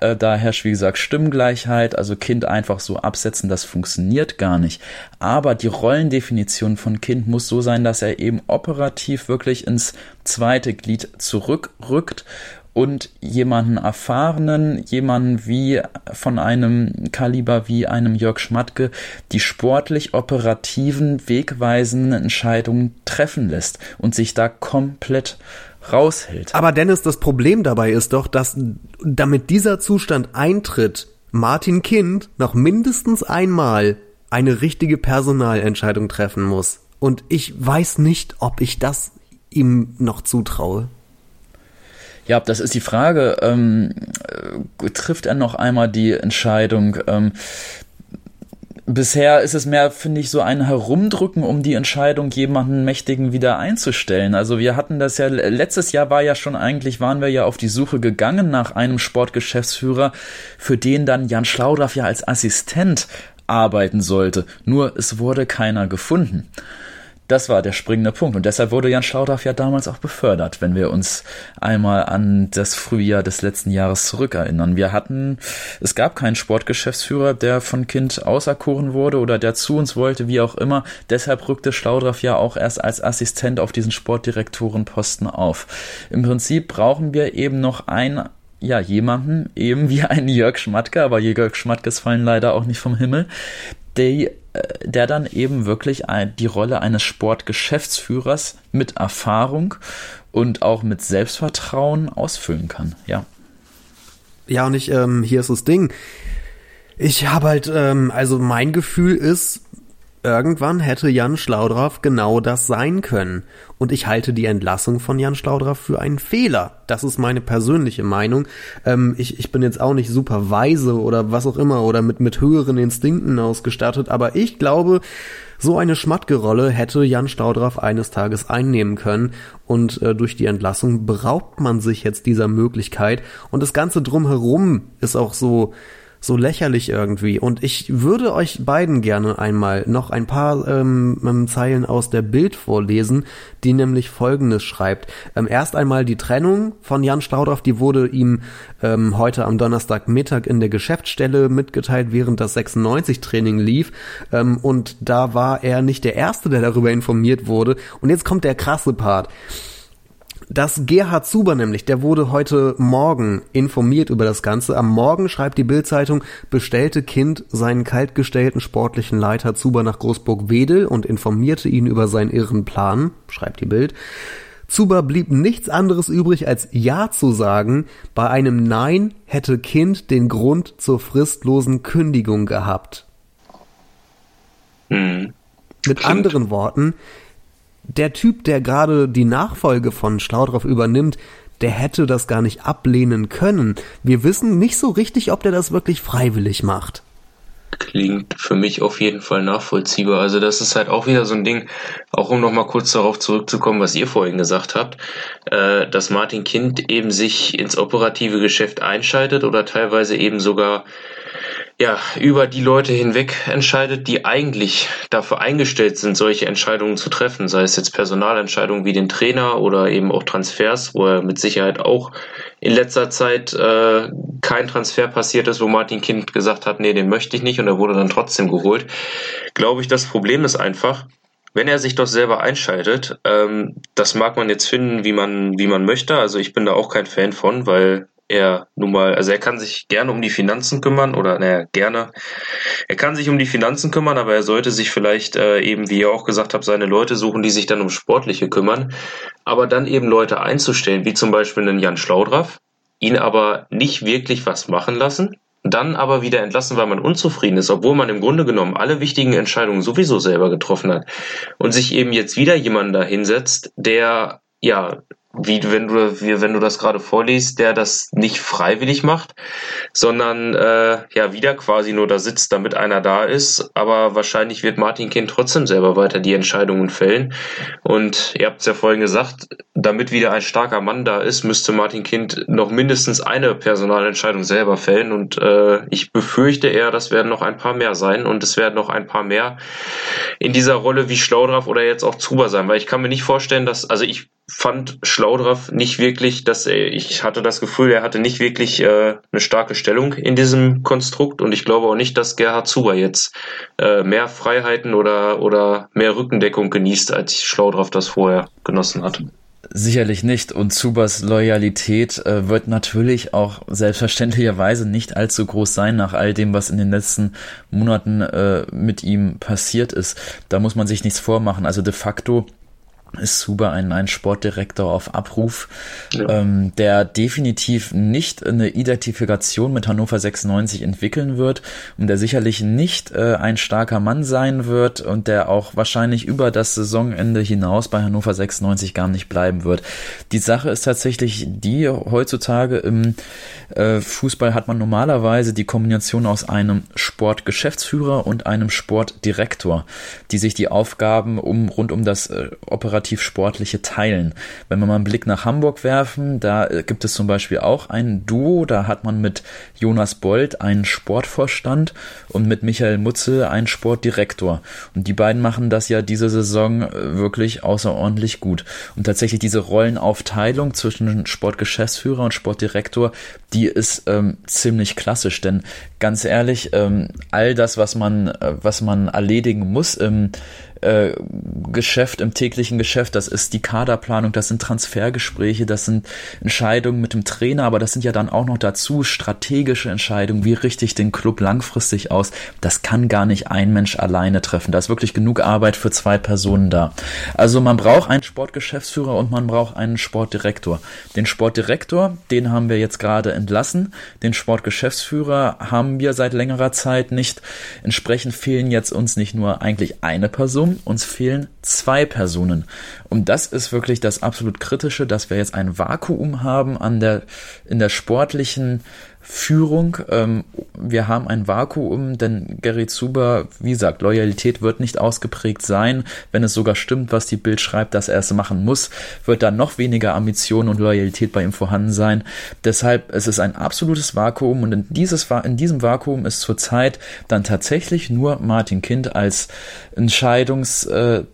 Äh, da herrscht, wie gesagt, Stimmgleichheit, also Kind einfach so absetzen, das funktioniert gar nicht. Aber die Rollendefinition von Kind muss so sein, dass er eben operativ wirklich ins zweite Glied zurückrückt und jemanden erfahrenen, jemanden wie von einem Kaliber wie einem Jörg Schmatke, die sportlich operativen, wegweisenden Entscheidungen treffen lässt und sich da komplett raushält. Aber Dennis, das Problem dabei ist doch, dass damit dieser Zustand eintritt, Martin Kind noch mindestens einmal eine richtige Personalentscheidung treffen muss. Und ich weiß nicht, ob ich das ihm noch zutraue. Ja, das ist die Frage. Ähm, äh, trifft er noch einmal die Entscheidung? Ähm, bisher ist es mehr, finde ich, so ein Herumdrücken, um die Entscheidung, jemanden Mächtigen wieder einzustellen. Also wir hatten das ja, letztes Jahr war ja schon eigentlich, waren wir ja auf die Suche gegangen nach einem Sportgeschäftsführer, für den dann Jan Schlaudraff ja als Assistent arbeiten sollte. Nur es wurde keiner gefunden. Das war der springende Punkt. Und deshalb wurde Jan Schlaudraff ja damals auch befördert, wenn wir uns einmal an das Frühjahr des letzten Jahres zurückerinnern. Wir hatten, es gab keinen Sportgeschäftsführer, der von Kind auserkoren wurde oder der zu uns wollte, wie auch immer. Deshalb rückte Schlaudraff ja auch erst als Assistent auf diesen Sportdirektorenposten auf. Im Prinzip brauchen wir eben noch ein ja, jemanden, eben wie ein Jörg Schmatke, aber Jörg Schmatkes fallen leider auch nicht vom Himmel, die der dann eben wirklich die Rolle eines Sportgeschäftsführers mit Erfahrung und auch mit Selbstvertrauen ausfüllen kann, ja. Ja, und ich, ähm, hier ist das Ding. Ich habe halt, ähm, also mein Gefühl ist, irgendwann hätte Jan Schlaudraff genau das sein können. Und ich halte die Entlassung von Jan Schlaudraff für einen Fehler. Das ist meine persönliche Meinung. Ähm, ich, ich bin jetzt auch nicht super weise oder was auch immer oder mit, mit höheren Instinkten ausgestattet, aber ich glaube, so eine Schmattgerolle hätte Jan Staudraff eines Tages einnehmen können und äh, durch die Entlassung beraubt man sich jetzt dieser Möglichkeit und das Ganze drumherum ist auch so so lächerlich irgendwie. Und ich würde euch beiden gerne einmal noch ein paar ähm, ähm, Zeilen aus der Bild vorlesen, die nämlich Folgendes schreibt. Ähm, erst einmal die Trennung von Jan Staudorf, die wurde ihm ähm, heute am Donnerstagmittag in der Geschäftsstelle mitgeteilt, während das 96-Training lief. Ähm, und da war er nicht der Erste, der darüber informiert wurde. Und jetzt kommt der krasse Part dass Gerhard Zuber nämlich, der wurde heute Morgen informiert über das Ganze. Am Morgen schreibt die Bildzeitung, bestellte Kind seinen kaltgestellten sportlichen Leiter Zuber nach Großburg-Wedel und informierte ihn über seinen irren Plan, schreibt die Bild. Zuber blieb nichts anderes übrig, als Ja zu sagen. Bei einem Nein hätte Kind den Grund zur fristlosen Kündigung gehabt. Hm. Mit anderen Worten, der Typ, der gerade die Nachfolge von Schlaudraff übernimmt, der hätte das gar nicht ablehnen können. Wir wissen nicht so richtig, ob der das wirklich freiwillig macht. Klingt für mich auf jeden Fall nachvollziehbar. Also das ist halt auch wieder so ein Ding, auch um nochmal kurz darauf zurückzukommen, was ihr vorhin gesagt habt, äh, dass Martin Kind eben sich ins operative Geschäft einschaltet oder teilweise eben sogar ja, über die Leute hinweg entscheidet, die eigentlich dafür eingestellt sind, solche Entscheidungen zu treffen, sei es jetzt Personalentscheidungen wie den Trainer oder eben auch Transfers, wo er mit Sicherheit auch in letzter Zeit äh, kein Transfer passiert ist, wo Martin Kind gesagt hat, nee, den möchte ich nicht und er wurde dann trotzdem geholt. Glaube ich, das Problem ist einfach, wenn er sich doch selber einschaltet, ähm, das mag man jetzt finden, wie man, wie man möchte. Also ich bin da auch kein Fan von, weil er nun mal, also er kann sich gerne um die Finanzen kümmern oder naja, gerne. Er kann sich um die Finanzen kümmern, aber er sollte sich vielleicht äh, eben, wie ihr auch gesagt habt, seine Leute suchen, die sich dann um Sportliche kümmern. Aber dann eben Leute einzustellen, wie zum Beispiel einen Jan Schlaudraff, ihn aber nicht wirklich was machen lassen, dann aber wieder entlassen, weil man unzufrieden ist, obwohl man im Grunde genommen alle wichtigen Entscheidungen sowieso selber getroffen hat und sich eben jetzt wieder jemanden da hinsetzt, der ja wie wenn du wie wenn du das gerade vorliest, der das nicht freiwillig macht, sondern äh, ja wieder quasi nur da sitzt, damit einer da ist. Aber wahrscheinlich wird Martin Kind trotzdem selber weiter die Entscheidungen fällen. Und ihr habt es ja vorhin gesagt, damit wieder ein starker Mann da ist, müsste Martin Kind noch mindestens eine Personalentscheidung selber fällen. Und äh, ich befürchte eher, das werden noch ein paar mehr sein und es werden noch ein paar mehr in dieser Rolle wie Schlaudraff oder jetzt auch Zuber sein, weil ich kann mir nicht vorstellen, dass also ich fand Schlaudraff nicht wirklich, dass er, ich hatte das Gefühl, er hatte nicht wirklich äh, eine starke Stellung in diesem Konstrukt und ich glaube auch nicht, dass Gerhard Zuber jetzt äh, mehr Freiheiten oder, oder mehr Rückendeckung genießt, als Schlaudraff das vorher genossen hat. Sicherlich nicht. Und Zubas Loyalität äh, wird natürlich auch selbstverständlicherweise nicht allzu groß sein nach all dem, was in den letzten Monaten äh, mit ihm passiert ist. Da muss man sich nichts vormachen. Also de facto ist Suba ein, ein Sportdirektor auf Abruf, ja. ähm, der definitiv nicht eine Identifikation mit Hannover 96 entwickeln wird und der sicherlich nicht äh, ein starker Mann sein wird und der auch wahrscheinlich über das Saisonende hinaus bei Hannover 96 gar nicht bleiben wird. Die Sache ist tatsächlich die, heutzutage im äh, Fußball hat man normalerweise die Kombination aus einem Sportgeschäftsführer und einem Sportdirektor, die sich die Aufgaben um rund um das äh, operativ sportliche teilen. Wenn wir mal einen Blick nach Hamburg werfen, da äh, gibt es zum Beispiel auch ein Duo, da hat man mit Jonas Bold einen Sportvorstand und mit Michael Mutze einen Sportdirektor. Und die beiden machen das ja diese Saison äh, wirklich außerordentlich gut. Und tatsächlich diese Rollenaufteilung zwischen Sportgeschäftsführer und Sportdirektor, die ist ähm, ziemlich klassisch, denn ganz ehrlich, ähm, all das, was man, äh, was man erledigen muss im, äh, Geschäft, im täglichen Geschäft. Das ist die Kaderplanung, das sind Transfergespräche, das sind Entscheidungen mit dem Trainer, aber das sind ja dann auch noch dazu strategische Entscheidungen. Wie richte ich den Club langfristig aus? Das kann gar nicht ein Mensch alleine treffen. Da ist wirklich genug Arbeit für zwei Personen da. Also man braucht einen Sportgeschäftsführer und man braucht einen Sportdirektor. Den Sportdirektor, den haben wir jetzt gerade entlassen. Den Sportgeschäftsführer haben wir seit längerer Zeit nicht. Entsprechend fehlen jetzt uns nicht nur eigentlich eine Person, uns fehlen zwei Personen. Und das ist wirklich das absolut Kritische, dass wir jetzt ein Vakuum haben an der, in der sportlichen Führung. Ähm, wir haben ein Vakuum, denn Gary Zuber, wie gesagt, Loyalität wird nicht ausgeprägt sein. Wenn es sogar stimmt, was die Bild schreibt, dass er es machen muss, wird da noch weniger Ambition und Loyalität bei ihm vorhanden sein. Deshalb es ist ein absolutes Vakuum und in, dieses, in diesem Vakuum ist zurzeit dann tatsächlich nur Martin Kind als Entscheidungs äh,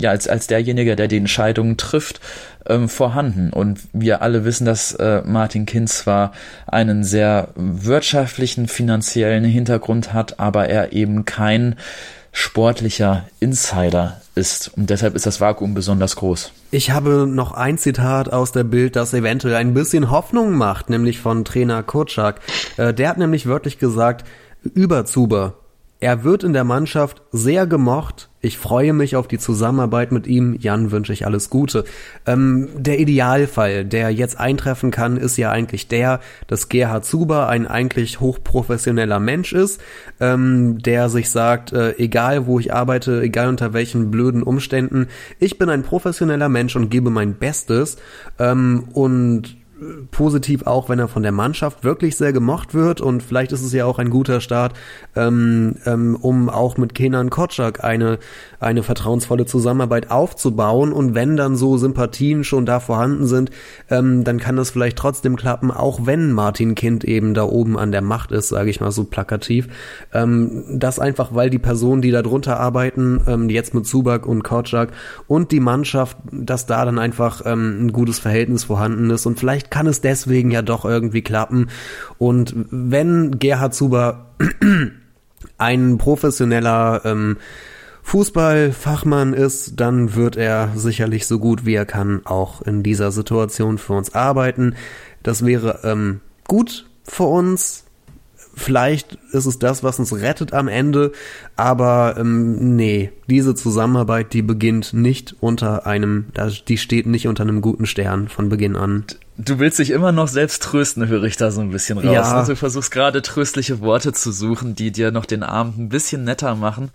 ja, als, als derjenige, der die Entscheidungen trifft, ähm, vorhanden. Und wir alle wissen, dass äh, Martin Kind zwar einen sehr wirtschaftlichen, finanziellen Hintergrund hat, aber er eben kein sportlicher Insider ist. Und deshalb ist das Vakuum besonders groß. Ich habe noch ein Zitat aus der Bild, das eventuell ein bisschen Hoffnung macht, nämlich von Trainer Kurczak. Äh, der hat nämlich wörtlich gesagt, über Zuber er wird in der Mannschaft sehr gemocht. Ich freue mich auf die Zusammenarbeit mit ihm. Jan wünsche ich alles Gute. Ähm, der Idealfall, der jetzt eintreffen kann, ist ja eigentlich der, dass Gerhard Zuber ein eigentlich hochprofessioneller Mensch ist, ähm, der sich sagt, äh, egal wo ich arbeite, egal unter welchen blöden Umständen, ich bin ein professioneller Mensch und gebe mein Bestes. Ähm, und positiv auch, wenn er von der Mannschaft wirklich sehr gemocht wird. Und vielleicht ist es ja auch ein guter Start, ähm, ähm, um auch mit Kenan Kotschak eine, eine vertrauensvolle Zusammenarbeit aufzubauen. Und wenn dann so Sympathien schon da vorhanden sind, ähm, dann kann das vielleicht trotzdem klappen, auch wenn Martin Kind eben da oben an der Macht ist, sage ich mal so plakativ. Ähm, das einfach, weil die Personen, die da drunter arbeiten, ähm, jetzt mit Subak und Kotschak und die Mannschaft, dass da dann einfach ähm, ein gutes Verhältnis vorhanden ist. Und vielleicht kann es deswegen ja doch irgendwie klappen. Und wenn Gerhard Zuber [CLEARS THROAT] ein professioneller ähm, Fußballfachmann ist, dann wird er sicherlich so gut wie er kann auch in dieser Situation für uns arbeiten. Das wäre ähm, gut für uns, Vielleicht ist es das, was uns rettet am Ende, aber ähm, nee, diese Zusammenarbeit, die beginnt nicht unter einem, die steht nicht unter einem guten Stern von Beginn an. Du willst dich immer noch selbst trösten, höre ich da so ein bisschen raus. Ja. Also du versuchst gerade tröstliche Worte zu suchen, die dir noch den Abend ein bisschen netter machen.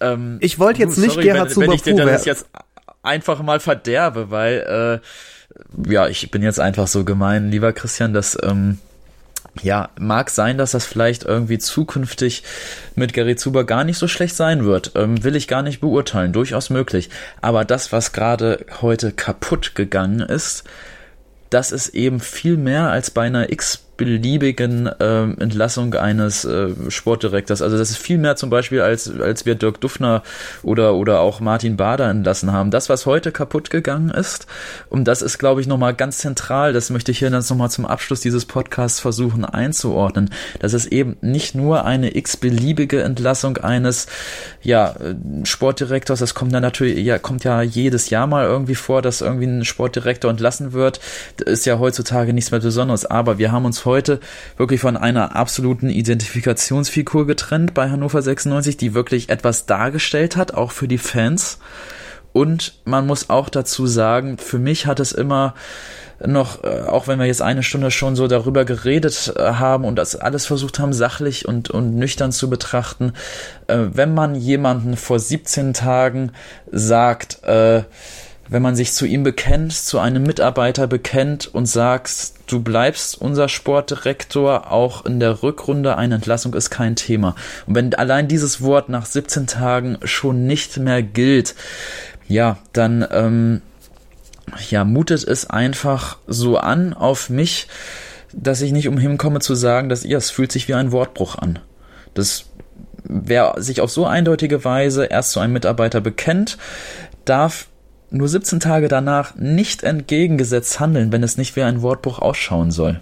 Ähm, ich wollte jetzt nicht sorry, Gerhard wenn, wenn ich dir das jetzt einfach mal verderbe, weil äh, ja, ich bin jetzt einfach so gemein, lieber Christian, dass ähm, ja, mag sein, dass das vielleicht irgendwie zukünftig mit Gary Zuber gar nicht so schlecht sein wird. Ähm, will ich gar nicht beurteilen. Durchaus möglich. Aber das, was gerade heute kaputt gegangen ist, das ist eben viel mehr als bei einer X beliebigen äh, Entlassung eines äh, Sportdirektors. Also das ist viel mehr zum Beispiel, als, als wir Dirk Duffner oder, oder auch Martin Bader entlassen haben. Das, was heute kaputt gegangen ist, und das ist, glaube ich, nochmal ganz zentral, das möchte ich hier dann nochmal zum Abschluss dieses Podcasts versuchen einzuordnen, dass es eben nicht nur eine x-beliebige Entlassung eines ja, Sportdirektors, das kommt dann natürlich, ja, kommt ja jedes Jahr mal irgendwie vor, dass irgendwie ein Sportdirektor entlassen wird. Das ist ja heutzutage nichts mehr Besonderes, aber wir haben uns heute heute wirklich von einer absoluten Identifikationsfigur getrennt bei Hannover 96, die wirklich etwas dargestellt hat, auch für die Fans. Und man muss auch dazu sagen, für mich hat es immer noch, äh, auch wenn wir jetzt eine Stunde schon so darüber geredet äh, haben und das alles versucht haben, sachlich und, und nüchtern zu betrachten, äh, wenn man jemanden vor 17 Tagen sagt, äh, wenn man sich zu ihm bekennt, zu einem Mitarbeiter bekennt und sagt, du bleibst unser Sportdirektor, auch in der Rückrunde eine Entlassung ist kein Thema. Und wenn allein dieses Wort nach 17 Tagen schon nicht mehr gilt, ja, dann ähm, ja, mutet es einfach so an auf mich, dass ich nicht umhin komme zu sagen, dass ja, es fühlt sich wie ein Wortbruch an. Das wer sich auf so eindeutige Weise erst zu einem Mitarbeiter bekennt, darf nur 17 Tage danach nicht entgegengesetzt handeln, wenn es nicht wie ein Wortbruch ausschauen soll.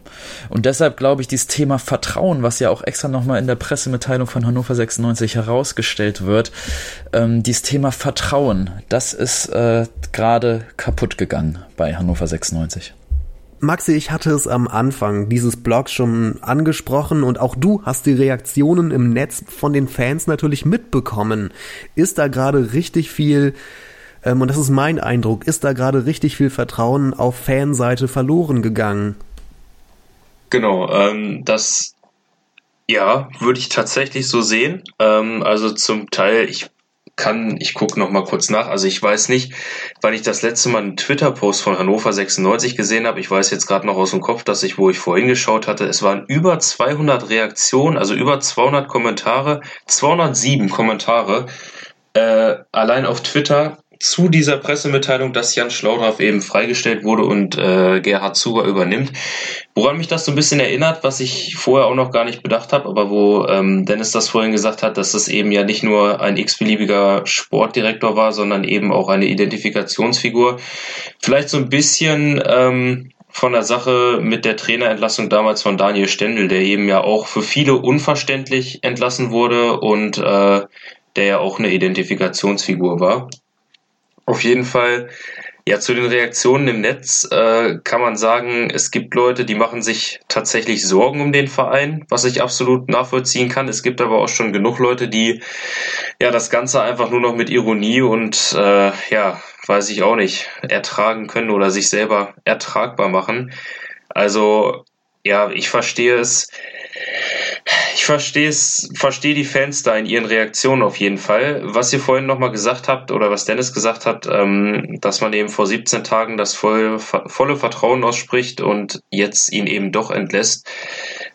Und deshalb glaube ich, dieses Thema Vertrauen, was ja auch extra nochmal in der Pressemitteilung von Hannover 96 herausgestellt wird, ähm, dieses Thema Vertrauen, das ist äh, gerade kaputt gegangen bei Hannover 96. Maxi, ich hatte es am Anfang dieses Blogs schon angesprochen und auch du hast die Reaktionen im Netz von den Fans natürlich mitbekommen. Ist da gerade richtig viel, und das ist mein Eindruck, ist da gerade richtig viel Vertrauen auf Fanseite verloren gegangen? Genau, ähm, das ja, würde ich tatsächlich so sehen. Ähm, also zum Teil, ich kann, ich gucke noch mal kurz nach. Also ich weiß nicht, wann ich das letzte Mal einen Twitter-Post von Hannover 96 gesehen habe. Ich weiß jetzt gerade noch aus dem Kopf, dass ich, wo ich vorhin geschaut hatte, es waren über 200 Reaktionen, also über 200 Kommentare, 207 Kommentare äh, allein auf Twitter zu dieser Pressemitteilung, dass Jan Schlaudraff eben freigestellt wurde und äh, Gerhard Zuber übernimmt. Woran mich das so ein bisschen erinnert, was ich vorher auch noch gar nicht bedacht habe, aber wo ähm, Dennis das vorhin gesagt hat, dass es eben ja nicht nur ein x-beliebiger Sportdirektor war, sondern eben auch eine Identifikationsfigur. Vielleicht so ein bisschen ähm, von der Sache mit der Trainerentlassung damals von Daniel Stendel, der eben ja auch für viele unverständlich entlassen wurde und äh, der ja auch eine Identifikationsfigur war. Auf jeden Fall, ja, zu den Reaktionen im Netz äh, kann man sagen, es gibt Leute, die machen sich tatsächlich Sorgen um den Verein, was ich absolut nachvollziehen kann. Es gibt aber auch schon genug Leute, die ja das Ganze einfach nur noch mit Ironie und äh, ja, weiß ich auch nicht, ertragen können oder sich selber ertragbar machen. Also ja, ich verstehe es ich verstehe es, verstehe die Fans da in ihren Reaktionen auf jeden Fall. Was ihr vorhin nochmal gesagt habt oder was Dennis gesagt hat, ähm, dass man eben vor 17 Tagen das voll, volle Vertrauen ausspricht und jetzt ihn eben doch entlässt.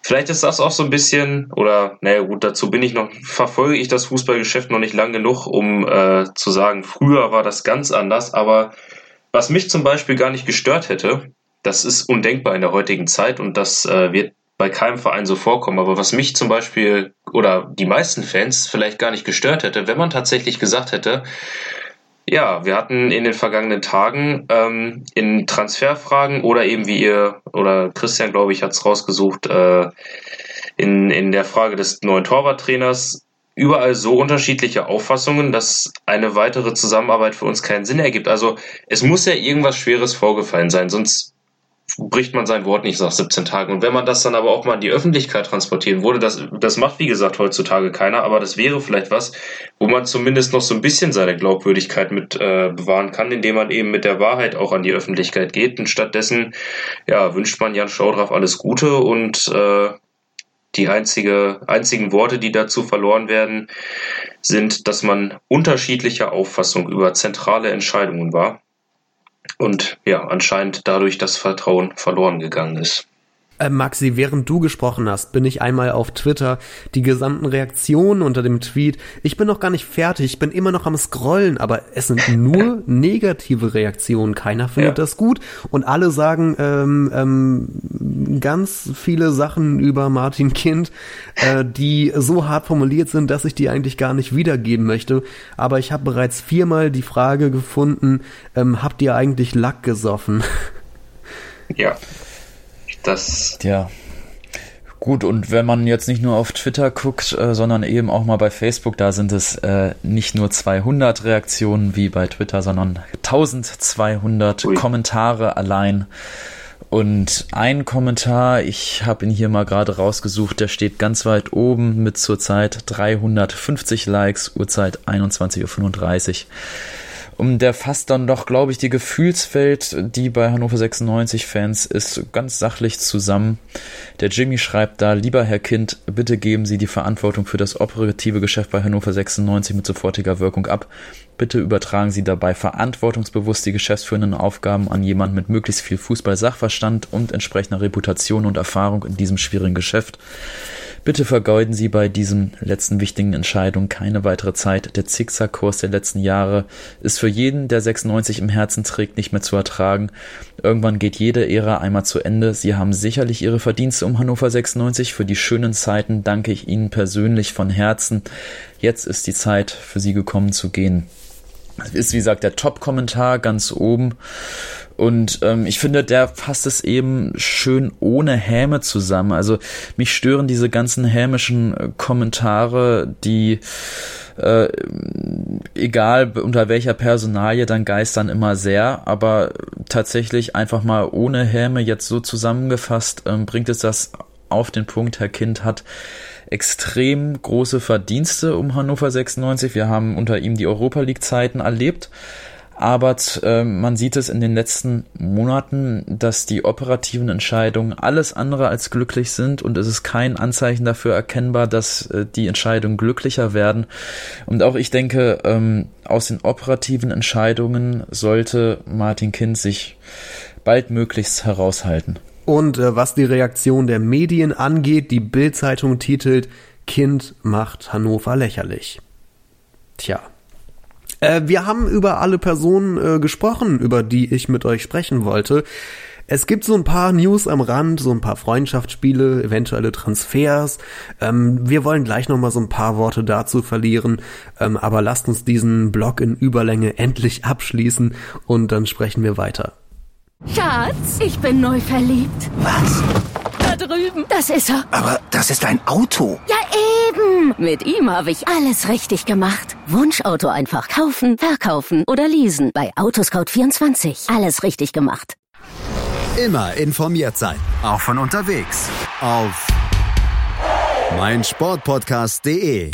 Vielleicht ist das auch so ein bisschen, oder naja gut, dazu bin ich noch, verfolge ich das Fußballgeschäft noch nicht lang genug, um äh, zu sagen, früher war das ganz anders, aber was mich zum Beispiel gar nicht gestört hätte, das ist undenkbar in der heutigen Zeit und das äh, wird bei keinem Verein so vorkommen. Aber was mich zum Beispiel oder die meisten Fans vielleicht gar nicht gestört hätte, wenn man tatsächlich gesagt hätte, ja, wir hatten in den vergangenen Tagen ähm, in Transferfragen oder eben wie ihr oder Christian, glaube ich, hat es rausgesucht, äh, in, in der Frage des neuen Torwarttrainers überall so unterschiedliche Auffassungen, dass eine weitere Zusammenarbeit für uns keinen Sinn ergibt. Also es muss ja irgendwas Schweres vorgefallen sein, sonst bricht man sein Wort nicht nach 17 Tagen. Und wenn man das dann aber auch mal in die Öffentlichkeit transportieren würde, das, das macht wie gesagt heutzutage keiner, aber das wäre vielleicht was, wo man zumindest noch so ein bisschen seine Glaubwürdigkeit mit äh, bewahren kann, indem man eben mit der Wahrheit auch an die Öffentlichkeit geht. Und stattdessen ja, wünscht man Jan Schaudraff alles Gute und äh, die einzige, einzigen Worte, die dazu verloren werden, sind, dass man unterschiedlicher Auffassung über zentrale Entscheidungen war und ja, anscheinend dadurch das Vertrauen verloren gegangen ist. Äh, Maxi, während du gesprochen hast, bin ich einmal auf Twitter die gesamten Reaktionen unter dem Tweet. Ich bin noch gar nicht fertig, ich bin immer noch am Scrollen, aber es sind [LAUGHS] nur negative Reaktionen. Keiner findet ja. das gut und alle sagen ähm, ähm, ganz viele Sachen über Martin Kind, äh, die so hart formuliert sind, dass ich die eigentlich gar nicht wiedergeben möchte. Aber ich habe bereits viermal die Frage gefunden: ähm, Habt ihr eigentlich Lack gesoffen? Ja. [LAUGHS] Das. Ja. Gut, und wenn man jetzt nicht nur auf Twitter guckt, äh, sondern eben auch mal bei Facebook, da sind es äh, nicht nur 200 Reaktionen wie bei Twitter, sondern 1200 Ui. Kommentare allein. Und ein Kommentar, ich habe ihn hier mal gerade rausgesucht, der steht ganz weit oben mit zurzeit 350 Likes, Uhrzeit 21.35 Uhr. Und der fasst dann doch, glaube ich, die Gefühlswelt, die bei Hannover 96 Fans ist, ganz sachlich zusammen. Der Jimmy schreibt da, lieber Herr Kind, bitte geben Sie die Verantwortung für das operative Geschäft bei Hannover 96 mit sofortiger Wirkung ab. Bitte übertragen Sie dabei verantwortungsbewusst die geschäftsführenden Aufgaben an jemanden mit möglichst viel Fußball-Sachverstand und entsprechender Reputation und Erfahrung in diesem schwierigen Geschäft. Bitte vergeuden Sie bei diesen letzten wichtigen Entscheidungen keine weitere Zeit. Der Zickzackkurs der letzten Jahre ist für jeden, der 96 im Herzen trägt, nicht mehr zu ertragen. Irgendwann geht jede Ära einmal zu Ende. Sie haben sicherlich Ihre Verdienste um Hannover 96. Für die schönen Zeiten danke ich Ihnen persönlich von Herzen. Jetzt ist die Zeit für Sie gekommen zu gehen. Ist wie gesagt der Top-Kommentar ganz oben. Und ähm, ich finde, der fasst es eben schön ohne Häme zusammen. Also mich stören diese ganzen hämischen äh, Kommentare, die äh, egal unter welcher Personalie dann geistern immer sehr, aber tatsächlich einfach mal ohne Häme jetzt so zusammengefasst ähm, bringt es das auf den Punkt, Herr Kind hat extrem große Verdienste um Hannover 96. Wir haben unter ihm die Europa League Zeiten erlebt aber äh, man sieht es in den letzten Monaten, dass die operativen Entscheidungen alles andere als glücklich sind und es ist kein Anzeichen dafür erkennbar, dass äh, die Entscheidungen glücklicher werden. Und auch ich denke, ähm, aus den operativen Entscheidungen sollte Martin Kind sich baldmöglichst heraushalten. Und äh, was die Reaktion der Medien angeht, die Bild-Zeitung titelt Kind macht Hannover lächerlich. Tja, äh, wir haben über alle Personen äh, gesprochen, über die ich mit euch sprechen wollte. Es gibt so ein paar News am Rand, so ein paar Freundschaftsspiele, eventuelle Transfers. Ähm, wir wollen gleich noch mal so ein paar Worte dazu verlieren, ähm, aber lasst uns diesen Blog in Überlänge endlich abschließen und dann sprechen wir weiter. Schatz, ich bin neu verliebt. Was? Da drüben. Das ist er. Aber das ist ein Auto. Ja, eben. Mit ihm habe ich alles richtig gemacht. Wunschauto einfach kaufen, verkaufen oder leasen. Bei Autoscout24. Alles richtig gemacht. Immer informiert sein. Auch von unterwegs. Auf meinsportpodcast.de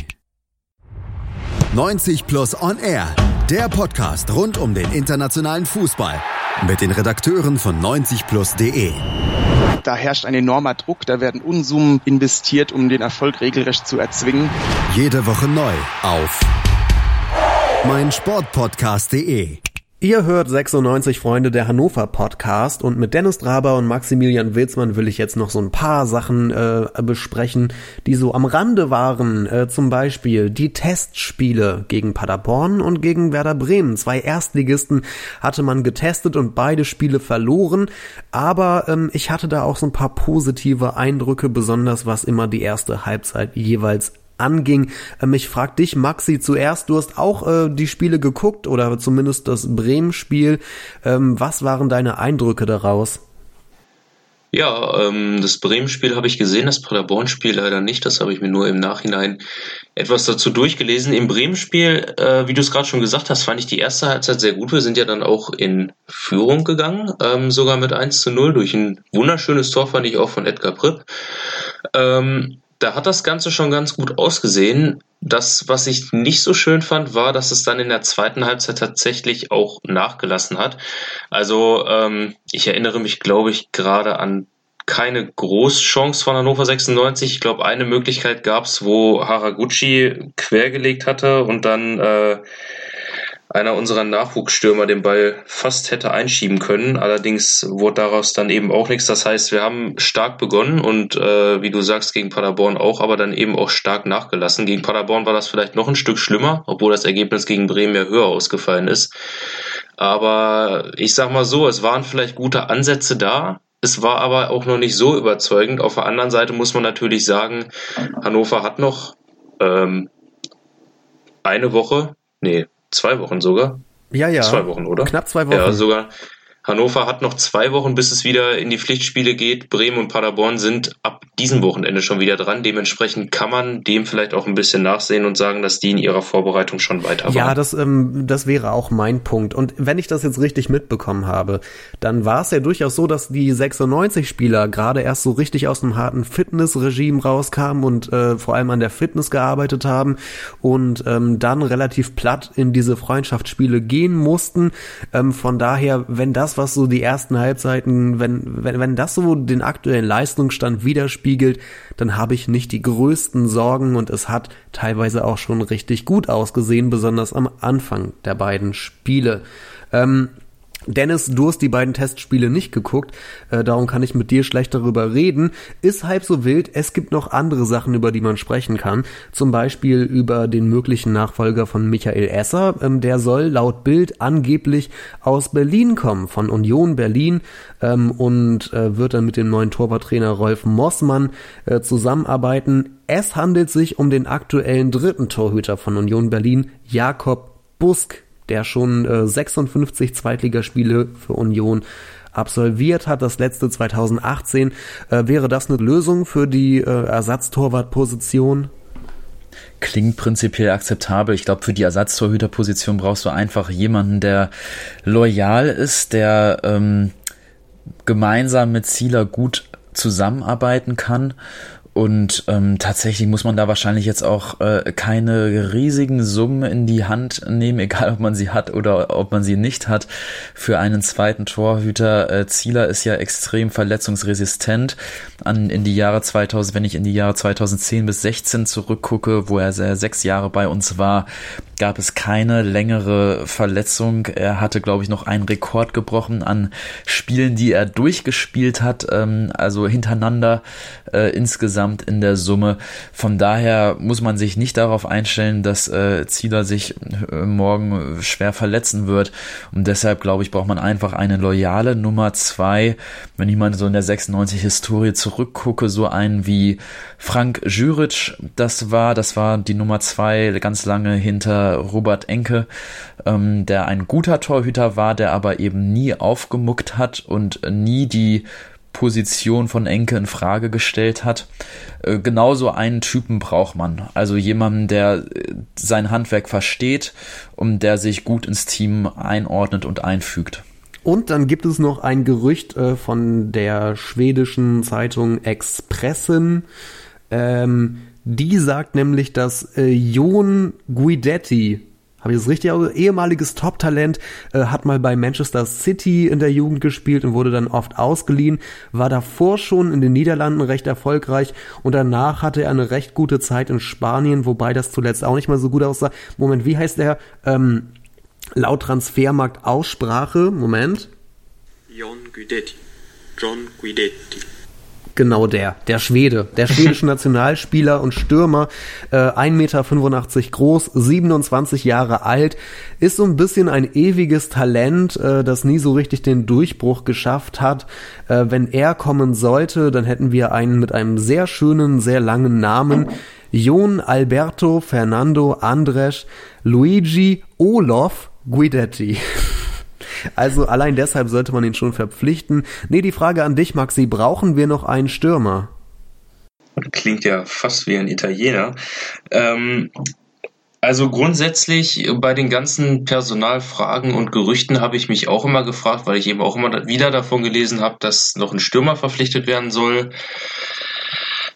90 Plus On Air. Der Podcast rund um den internationalen Fußball. Mit den Redakteuren von 90plus.de. Da herrscht ein enormer Druck, da werden Unsummen investiert, um den Erfolg regelrecht zu erzwingen. Jede Woche neu auf meinsportpodcast.de. Ihr hört 96 Freunde der Hannover Podcast und mit Dennis Draber und Maximilian Wilsmann will ich jetzt noch so ein paar Sachen äh, besprechen, die so am Rande waren. Äh, zum Beispiel die Testspiele gegen Paderborn und gegen Werder Bremen. Zwei Erstligisten hatte man getestet und beide Spiele verloren. Aber ähm, ich hatte da auch so ein paar positive Eindrücke, besonders was immer die erste Halbzeit jeweils anging. Ähm, ich frag dich, Maxi, zuerst, du hast auch äh, die Spiele geguckt oder zumindest das Bremen-Spiel. Ähm, was waren deine Eindrücke daraus? Ja, ähm, das Bremen-Spiel habe ich gesehen, das Paderborn-Spiel leider nicht. Das habe ich mir nur im Nachhinein etwas dazu durchgelesen. Im Bremen-Spiel, äh, wie du es gerade schon gesagt hast, fand ich die erste Halbzeit sehr gut. Wir sind ja dann auch in Führung gegangen, ähm, sogar mit 1 zu 0 durch ein wunderschönes Tor, fand ich auch von Edgar Pripp. Ähm, da hat das Ganze schon ganz gut ausgesehen. Das, was ich nicht so schön fand, war, dass es dann in der zweiten Halbzeit tatsächlich auch nachgelassen hat. Also ähm, ich erinnere mich, glaube ich, gerade an keine Großchance von Hannover 96. Ich glaube, eine Möglichkeit gab es, wo Haraguchi quergelegt hatte und dann äh, einer unserer Nachwuchsstürmer den Ball fast hätte einschieben können. Allerdings wurde daraus dann eben auch nichts. Das heißt, wir haben stark begonnen und äh, wie du sagst, gegen Paderborn auch, aber dann eben auch stark nachgelassen. Gegen Paderborn war das vielleicht noch ein Stück schlimmer, obwohl das Ergebnis gegen Bremen ja höher ausgefallen ist. Aber ich sag mal so, es waren vielleicht gute Ansätze da. Es war aber auch noch nicht so überzeugend. Auf der anderen Seite muss man natürlich sagen, Hannover hat noch ähm, eine Woche, nee, zwei Wochen sogar. Ja, ja. Zwei Wochen, oder? Knapp zwei Wochen. Ja, sogar. Hannover hat noch zwei Wochen, bis es wieder in die Pflichtspiele geht. Bremen und Paderborn sind ab diesem Wochenende schon wieder dran. Dementsprechend kann man dem vielleicht auch ein bisschen nachsehen und sagen, dass die in ihrer Vorbereitung schon weiter waren. Ja, das, ähm, das wäre auch mein Punkt. Und wenn ich das jetzt richtig mitbekommen habe, dann war es ja durchaus so, dass die 96-Spieler gerade erst so richtig aus dem harten Fitnessregime rauskamen und äh, vor allem an der Fitness gearbeitet haben und ähm, dann relativ platt in diese Freundschaftsspiele gehen mussten. Ähm, von daher, wenn das das, was so die ersten Halbzeiten, wenn, wenn, wenn das so den aktuellen Leistungsstand widerspiegelt, dann habe ich nicht die größten Sorgen und es hat teilweise auch schon richtig gut ausgesehen, besonders am Anfang der beiden Spiele. Ähm, Dennis, du hast die beiden Testspiele nicht geguckt, äh, darum kann ich mit dir schlecht darüber reden. Ist halb so wild, es gibt noch andere Sachen, über die man sprechen kann. Zum Beispiel über den möglichen Nachfolger von Michael Esser. Ähm, der soll laut Bild angeblich aus Berlin kommen, von Union Berlin ähm, und äh, wird dann mit dem neuen Torwarttrainer Rolf Mossmann äh, zusammenarbeiten. Es handelt sich um den aktuellen dritten Torhüter von Union Berlin, Jakob Busk der schon äh, 56 Zweitligaspiele für Union absolviert hat, das letzte 2018. Äh, wäre das eine Lösung für die äh, Ersatztorwartposition? Klingt prinzipiell akzeptabel. Ich glaube, für die Ersatztorhüterposition brauchst du einfach jemanden, der loyal ist, der ähm, gemeinsam mit Zieler gut zusammenarbeiten kann und ähm, tatsächlich muss man da wahrscheinlich jetzt auch äh, keine riesigen Summen in die Hand nehmen, [LAUGHS] egal ob man sie hat oder ob man sie nicht hat, für einen zweiten Torhüter. Äh, Zieler ist ja extrem verletzungsresistent. An, in die Jahre 2000, wenn ich in die Jahre 2010 bis 16 zurückgucke, wo er sechs Jahre bei uns war, gab es keine längere Verletzung. Er hatte, glaube ich, noch einen Rekord gebrochen an Spielen, die er durchgespielt hat, ähm, also hintereinander äh, insgesamt in der Summe. Von daher muss man sich nicht darauf einstellen, dass äh, Zieler sich äh, morgen schwer verletzen wird. Und deshalb, glaube ich, braucht man einfach eine loyale Nummer zwei. Wenn ich mal so in der 96 Historie zurückgucke, so einen wie Frank Jüric, das war, das war die Nummer zwei ganz lange hinter Robert Enke, ähm, der ein guter Torhüter war, der aber eben nie aufgemuckt hat und nie die Position von Enke in Frage gestellt hat. Äh, genauso einen Typen braucht man. Also jemanden, der äh, sein Handwerk versteht und der sich gut ins Team einordnet und einfügt. Und dann gibt es noch ein Gerücht äh, von der schwedischen Zeitung Expressen. Ähm, die sagt nämlich, dass äh, Jon Guidetti, habe ich das richtig aus? Ehemaliges Top-Talent, äh, hat mal bei Manchester City in der Jugend gespielt und wurde dann oft ausgeliehen, war davor schon in den Niederlanden recht erfolgreich und danach hatte er eine recht gute Zeit in Spanien, wobei das zuletzt auch nicht mal so gut aussah. Moment, wie heißt der? Ähm, laut Transfermarkt Aussprache, Moment. Jon Guidetti. John Guidetti. Genau der, der Schwede, der schwedische [LAUGHS] Nationalspieler und Stürmer, äh, 1,85 Meter groß, 27 Jahre alt, ist so ein bisschen ein ewiges Talent, äh, das nie so richtig den Durchbruch geschafft hat. Äh, wenn er kommen sollte, dann hätten wir einen mit einem sehr schönen, sehr langen Namen. Jon Alberto Fernando Andres Luigi Olof Guidetti. [LAUGHS] Also allein deshalb sollte man ihn schon verpflichten. Nee, die Frage an dich, Maxi, brauchen wir noch einen Stürmer? Klingt ja fast wie ein Italiener. Ähm, also grundsätzlich bei den ganzen Personalfragen und Gerüchten habe ich mich auch immer gefragt, weil ich eben auch immer wieder davon gelesen habe, dass noch ein Stürmer verpflichtet werden soll.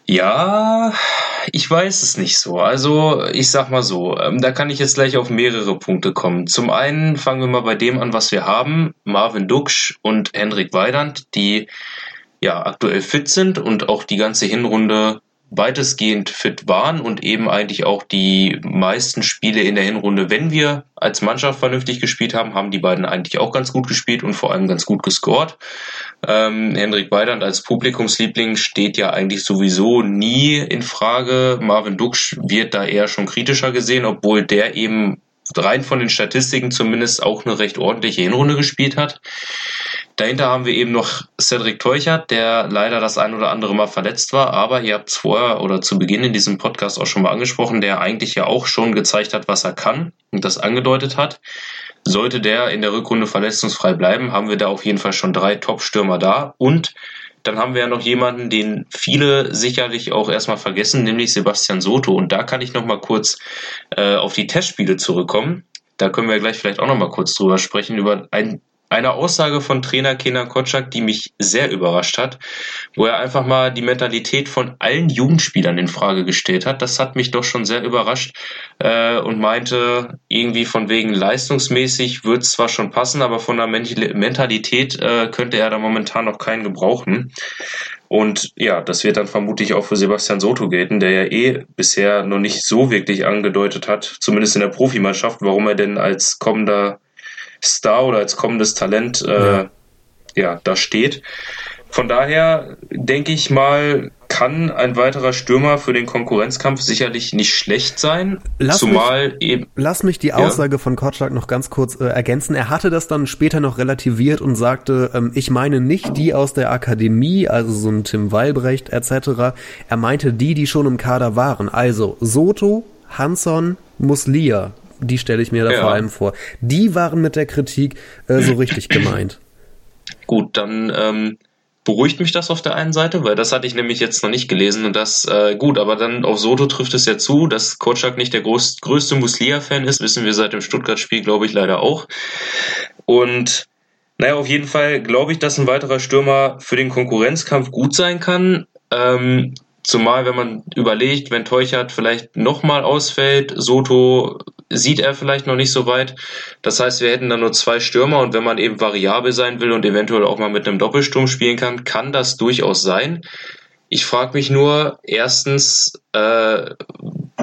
Ja, ich weiß es nicht so. Also, ich sag mal so, ähm, da kann ich jetzt gleich auf mehrere Punkte kommen. Zum einen fangen wir mal bei dem an, was wir haben. Marvin Duksch und Henrik Weidand, die ja aktuell fit sind und auch die ganze Hinrunde weitestgehend fit waren und eben eigentlich auch die meisten Spiele in der Hinrunde, wenn wir als Mannschaft vernünftig gespielt haben, haben die beiden eigentlich auch ganz gut gespielt und vor allem ganz gut gescored. Ähm, Hendrik Weidand als Publikumsliebling steht ja eigentlich sowieso nie in Frage. Marvin Duksch wird da eher schon kritischer gesehen, obwohl der eben rein von den Statistiken zumindest auch eine recht ordentliche Hinrunde gespielt hat. Dahinter haben wir eben noch Cedric Teuchert, der leider das ein oder andere Mal verletzt war, aber ihr habt es vorher oder zu Beginn in diesem Podcast auch schon mal angesprochen, der eigentlich ja auch schon gezeigt hat, was er kann und das angedeutet hat. Sollte der in der Rückrunde verletzungsfrei bleiben, haben wir da auf jeden Fall schon drei Top-Stürmer da und dann haben wir ja noch jemanden, den viele sicherlich auch erstmal vergessen, nämlich Sebastian Soto. Und da kann ich nochmal kurz äh, auf die Testspiele zurückkommen. Da können wir gleich vielleicht auch nochmal kurz drüber sprechen, über ein eine Aussage von Trainer Kenan Kotschak, die mich sehr überrascht hat, wo er einfach mal die Mentalität von allen Jugendspielern in Frage gestellt hat. Das hat mich doch schon sehr überrascht äh, und meinte irgendwie von wegen leistungsmäßig wird es zwar schon passen, aber von der Mentalität äh, könnte er da momentan noch keinen gebrauchen. Und ja, das wird dann vermutlich auch für Sebastian Soto gelten, der ja eh bisher noch nicht so wirklich angedeutet hat, zumindest in der Profimannschaft, warum er denn als kommender Star oder als kommendes Talent äh, ja. ja, da steht. Von daher denke ich mal, kann ein weiterer Stürmer für den Konkurrenzkampf sicherlich nicht schlecht sein. Lass zumal mich, eben. Lass mich die Aussage ja. von Kotschak noch ganz kurz äh, ergänzen. Er hatte das dann später noch relativiert und sagte, ähm, ich meine nicht die aus der Akademie, also so ein Tim Weilbrecht etc. Er meinte die, die schon im Kader waren. Also Soto, Hanson, Muslia die stelle ich mir da ja. vor allem vor. Die waren mit der Kritik äh, so richtig gemeint. [CLEARS THROAT] Gut, dann ähm, beruhigt mich das auf der einen Seite, weil das hatte ich nämlich jetzt noch nicht gelesen und das, äh, gut, aber dann auf Soto trifft es ja zu, dass Kotschak nicht der groß, größte Muslia-Fan ist, wissen wir seit dem Stuttgart-Spiel, glaube ich, leider auch. Und naja, auf jeden Fall glaube ich, dass ein weiterer Stürmer für den Konkurrenzkampf gut sein kann. Ähm, zumal, wenn man überlegt, wenn Teuchert vielleicht nochmal ausfällt, Soto sieht er vielleicht noch nicht so weit. Das heißt, wir hätten dann nur zwei Stürmer und wenn man eben variabel sein will und eventuell auch mal mit einem Doppelsturm spielen kann, kann das durchaus sein. Ich frage mich nur, erstens, äh,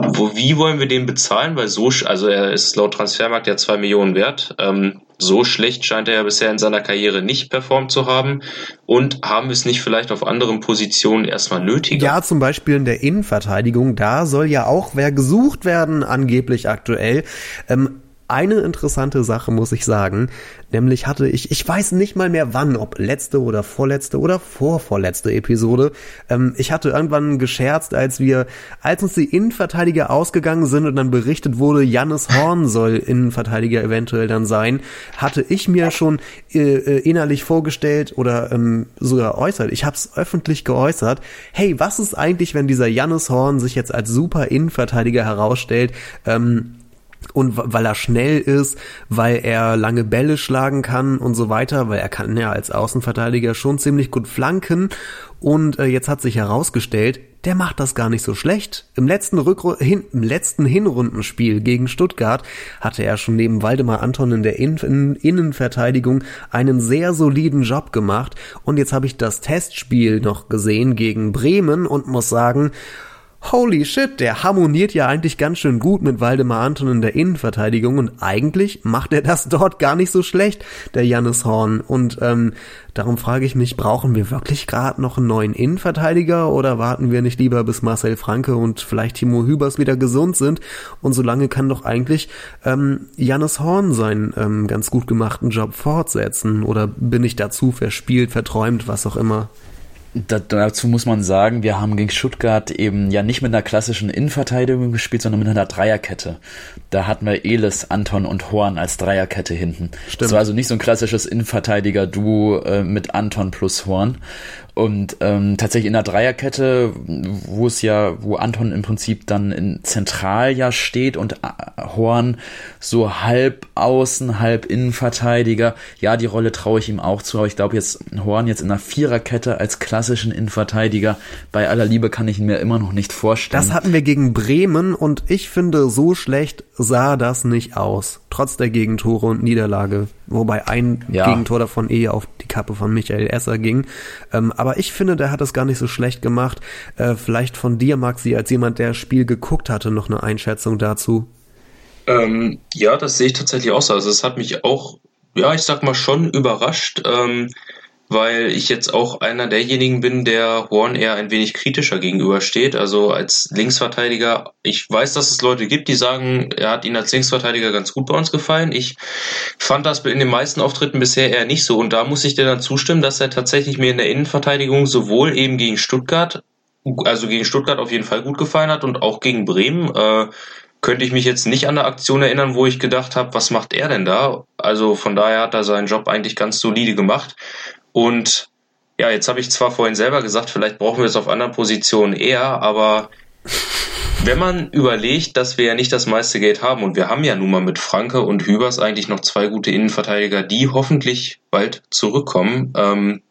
wo, wie wollen wir den bezahlen? Weil so, also er ist laut Transfermarkt ja zwei Millionen wert. Ähm, so schlecht scheint er ja bisher in seiner Karriere nicht performt zu haben. Und haben wir es nicht vielleicht auf anderen Positionen erstmal nötiger? Ja, zum Beispiel in der Innenverteidigung. Da soll ja auch wer gesucht werden, angeblich aktuell. Ähm, eine interessante Sache, muss ich sagen. Nämlich hatte ich, ich weiß nicht mal mehr wann, ob letzte oder vorletzte oder vorvorletzte Episode. Ähm, ich hatte irgendwann gescherzt, als wir, als uns die Innenverteidiger ausgegangen sind und dann berichtet wurde, Jannis Horn soll Innenverteidiger eventuell dann sein, hatte ich mir schon äh, äh innerlich vorgestellt oder ähm, sogar äußert. Ich habe es öffentlich geäußert. Hey, was ist eigentlich, wenn dieser Jannis Horn sich jetzt als super Innenverteidiger herausstellt? Ähm, und weil er schnell ist, weil er lange Bälle schlagen kann und so weiter, weil er kann ja als Außenverteidiger schon ziemlich gut flanken und äh, jetzt hat sich herausgestellt, der macht das gar nicht so schlecht. Im letzten, Rückru hin, im letzten Hinrundenspiel gegen Stuttgart hatte er schon neben Waldemar Anton in der in in Innenverteidigung einen sehr soliden Job gemacht und jetzt habe ich das Testspiel noch gesehen gegen Bremen und muss sagen, holy shit, der harmoniert ja eigentlich ganz schön gut mit Waldemar Anton in der Innenverteidigung und eigentlich macht er das [LAUGHS] dort gar nicht so schlecht, der Jannis Horn. Und ähm, darum frage ich mich, brauchen wir wirklich gerade noch einen neuen Innenverteidiger oder warten wir nicht lieber, bis Marcel Franke und vielleicht Timo Hübers wieder gesund sind? Und solange kann doch eigentlich ähm, Jannis Horn seinen ähm, ganz gut gemachten Job fortsetzen. Oder bin ich dazu verspielt, verträumt, was auch immer? Dazu muss man sagen, wir haben gegen Stuttgart eben ja nicht mit einer klassischen Innenverteidigung gespielt, sondern mit einer Dreierkette. Da hatten wir Elis, Anton und Horn als Dreierkette hinten. Stimmt. Das war also nicht so ein klassisches Innenverteidiger-Duo äh, mit Anton plus Horn. Und ähm, tatsächlich in der Dreierkette, wo es ja, wo Anton im Prinzip dann in zentral ja steht und Horn so halb außen, halb Innenverteidiger. Ja, die Rolle traue ich ihm auch zu, aber ich glaube jetzt Horn jetzt in der Viererkette als klassischen Innenverteidiger, bei aller Liebe kann ich ihn mir immer noch nicht vorstellen. Das hatten wir gegen Bremen und ich finde, so schlecht sah das nicht aus. Trotz der Gegentore und Niederlage. Wobei ein ja. Gegentor davon eh auf die Kappe von Michael Esser ging. Ähm, aber ich finde, der hat das gar nicht so schlecht gemacht. Äh, vielleicht von dir, Maxi, als jemand, der das Spiel geguckt hatte, noch eine Einschätzung dazu. Ähm, ja, das sehe ich tatsächlich auch so. Also es hat mich auch, ja, ich sag mal schon überrascht. Ähm, weil ich jetzt auch einer derjenigen bin, der Horn eher ein wenig kritischer gegenübersteht. Also als Linksverteidiger, ich weiß, dass es Leute gibt, die sagen, er hat ihn als Linksverteidiger ganz gut bei uns gefallen. Ich fand das in den meisten Auftritten bisher eher nicht so. Und da muss ich dir dann zustimmen, dass er tatsächlich mir in der Innenverteidigung sowohl eben gegen Stuttgart, also gegen Stuttgart auf jeden Fall gut gefallen hat und auch gegen Bremen. Äh, könnte ich mich jetzt nicht an eine Aktion erinnern, wo ich gedacht habe, was macht er denn da? Also von daher hat er seinen Job eigentlich ganz solide gemacht. Und ja, jetzt habe ich zwar vorhin selber gesagt, vielleicht brauchen wir es auf anderen Positionen eher, aber wenn man überlegt, dass wir ja nicht das meiste Geld haben und wir haben ja nun mal mit Franke und Hübers eigentlich noch zwei gute Innenverteidiger, die hoffentlich bald zurückkommen, ähm,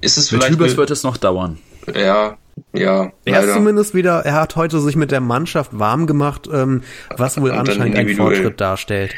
ist es vielleicht. Mit Hübers wird es noch dauern. Ja, ja. Er ist zumindest wieder, er hat heute sich mit der Mannschaft warm gemacht, ähm, was wohl anscheinend ein Fortschritt darstellt.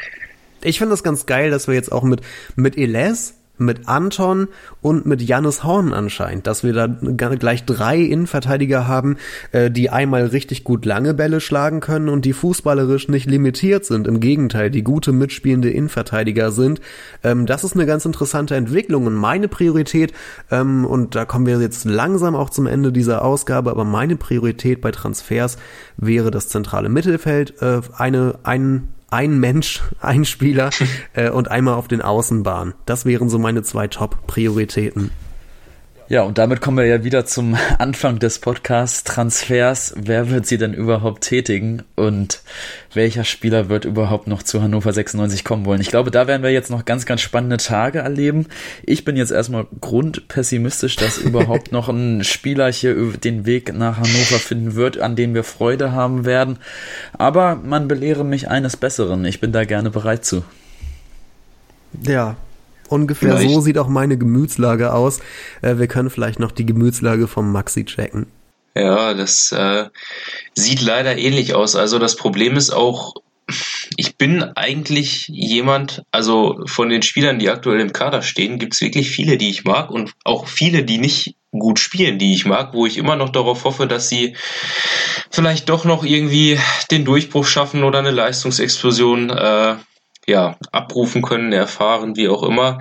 Ich finde das ganz geil, dass wir jetzt auch mit, mit Eles mit Anton und mit Jannis Horn anscheinend, dass wir da gleich drei Innenverteidiger haben, äh, die einmal richtig gut lange Bälle schlagen können und die fußballerisch nicht limitiert sind. Im Gegenteil, die gute mitspielende Innenverteidiger sind. Ähm, das ist eine ganz interessante Entwicklung und meine Priorität, ähm, und da kommen wir jetzt langsam auch zum Ende dieser Ausgabe, aber meine Priorität bei Transfers wäre das zentrale Mittelfeld, äh, eine, ein ein Mensch, [LAUGHS] ein Spieler [LAUGHS] äh, und einmal auf den Außenbahnen. Das wären so meine zwei Top-Prioritäten. Ja, und damit kommen wir ja wieder zum [LAUGHS] Anfang des Podcasts Transfers. Wer wird sie denn überhaupt tätigen und welcher Spieler wird überhaupt noch zu Hannover 96 kommen wollen? Ich glaube, da werden wir jetzt noch ganz, ganz spannende Tage erleben. Ich bin jetzt erstmal grundpessimistisch, dass [LAUGHS] überhaupt noch ein Spieler hier den Weg nach Hannover finden wird, an dem wir Freude haben werden. Aber man belehre mich eines Besseren. Ich bin da gerne bereit zu. Ja, Ungefähr vielleicht. so sieht auch meine Gemütslage aus. Äh, wir können vielleicht noch die Gemütslage vom Maxi checken. Ja, das äh, sieht leider ähnlich aus. Also das Problem ist auch, ich bin eigentlich jemand, also von den Spielern, die aktuell im Kader stehen, gibt es wirklich viele, die ich mag und auch viele, die nicht gut spielen, die ich mag, wo ich immer noch darauf hoffe, dass sie vielleicht doch noch irgendwie den Durchbruch schaffen oder eine Leistungsexplosion äh, ja, abrufen können, erfahren, wie auch immer.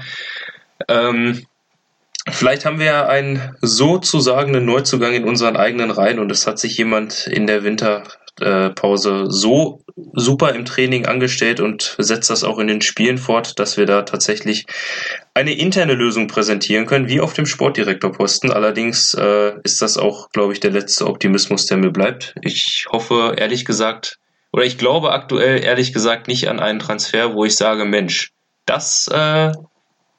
Ähm, vielleicht haben wir ja einen sozusagen Neuzugang in unseren eigenen Reihen und es hat sich jemand in der Winterpause so super im Training angestellt und setzt das auch in den Spielen fort, dass wir da tatsächlich eine interne Lösung präsentieren können, wie auf dem Sportdirektorposten. Allerdings äh, ist das auch, glaube ich, der letzte Optimismus, der mir bleibt. Ich hoffe, ehrlich gesagt, oder ich glaube aktuell ehrlich gesagt nicht an einen Transfer, wo ich sage, Mensch, das äh,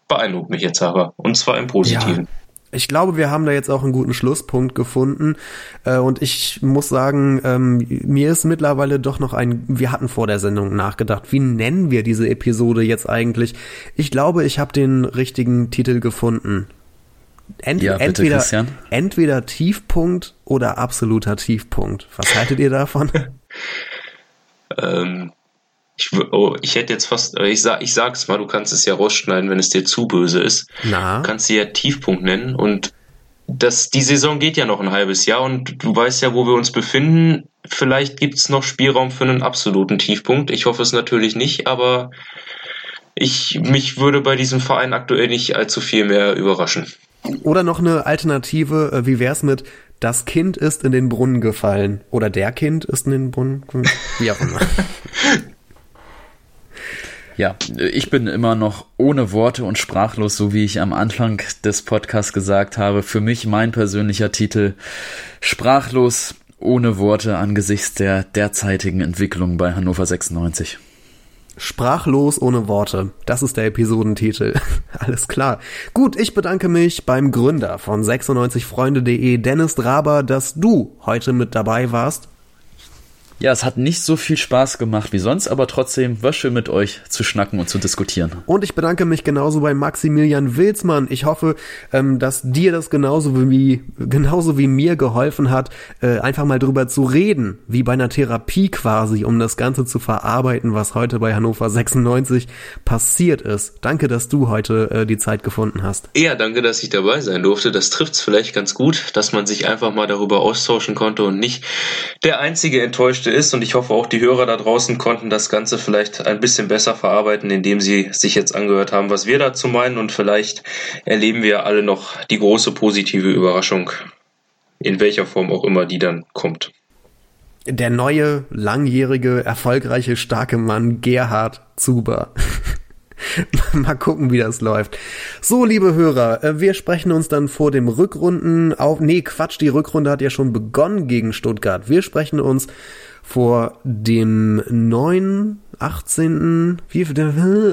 beeindruckt mich jetzt aber. Und zwar im Positiven. Ja. Ich glaube, wir haben da jetzt auch einen guten Schlusspunkt gefunden. Äh, und ich muss sagen, ähm, mir ist mittlerweile doch noch ein, wir hatten vor der Sendung nachgedacht, wie nennen wir diese Episode jetzt eigentlich? Ich glaube, ich habe den richtigen Titel gefunden. Ent ja, bitte, entweder, Christian. entweder Tiefpunkt oder absoluter Tiefpunkt. Was haltet ihr davon? [LAUGHS] Ähm, ich, oh, ich hätte jetzt fast, äh, ich, sag, ich sag's mal, du kannst es ja rausschneiden, wenn es dir zu böse ist. Na? Du kannst sie ja Tiefpunkt nennen und das, die Saison geht ja noch ein halbes Jahr und du weißt ja, wo wir uns befinden. Vielleicht gibt's noch Spielraum für einen absoluten Tiefpunkt. Ich hoffe es natürlich nicht, aber ich, mich würde bei diesem Verein aktuell nicht allzu viel mehr überraschen. Oder noch eine Alternative, äh, wie wär's mit das Kind ist in den Brunnen gefallen. Oder der Kind ist in den Brunnen gefallen. Wie auch immer. [LAUGHS] Ja, ich bin immer noch ohne Worte und sprachlos, so wie ich am Anfang des Podcasts gesagt habe. Für mich mein persönlicher Titel sprachlos, ohne Worte angesichts der derzeitigen Entwicklung bei Hannover 96. Sprachlos ohne Worte. Das ist der Episodentitel. [LAUGHS] Alles klar. Gut, ich bedanke mich beim Gründer von 96freunde.de, Dennis Draber, dass du heute mit dabei warst. Ja, es hat nicht so viel Spaß gemacht wie sonst, aber trotzdem war schön mit euch zu schnacken und zu diskutieren. Und ich bedanke mich genauso bei Maximilian Wilsmann. Ich hoffe, ähm, dass dir das genauso wie, genauso wie mir geholfen hat, äh, einfach mal drüber zu reden, wie bei einer Therapie quasi, um das Ganze zu verarbeiten, was heute bei Hannover 96 passiert ist. Danke, dass du heute äh, die Zeit gefunden hast. Ja, danke, dass ich dabei sein durfte. Das trifft's vielleicht ganz gut, dass man sich einfach mal darüber austauschen konnte und nicht der einzige enttäuschte ist. Und ich hoffe auch die Hörer da draußen konnten das Ganze vielleicht ein bisschen besser verarbeiten, indem sie sich jetzt angehört haben, was wir dazu meinen. Und vielleicht erleben wir alle noch die große positive Überraschung, in welcher Form auch immer die dann kommt. Der neue, langjährige, erfolgreiche, starke Mann Gerhard Zuber. [LAUGHS] Mal gucken, wie das läuft. So, liebe Hörer, äh, wir sprechen uns dann vor dem Rückrunden auf. Nee, Quatsch, die Rückrunde hat ja schon begonnen gegen Stuttgart. Wir sprechen uns vor dem 9., 18., wie,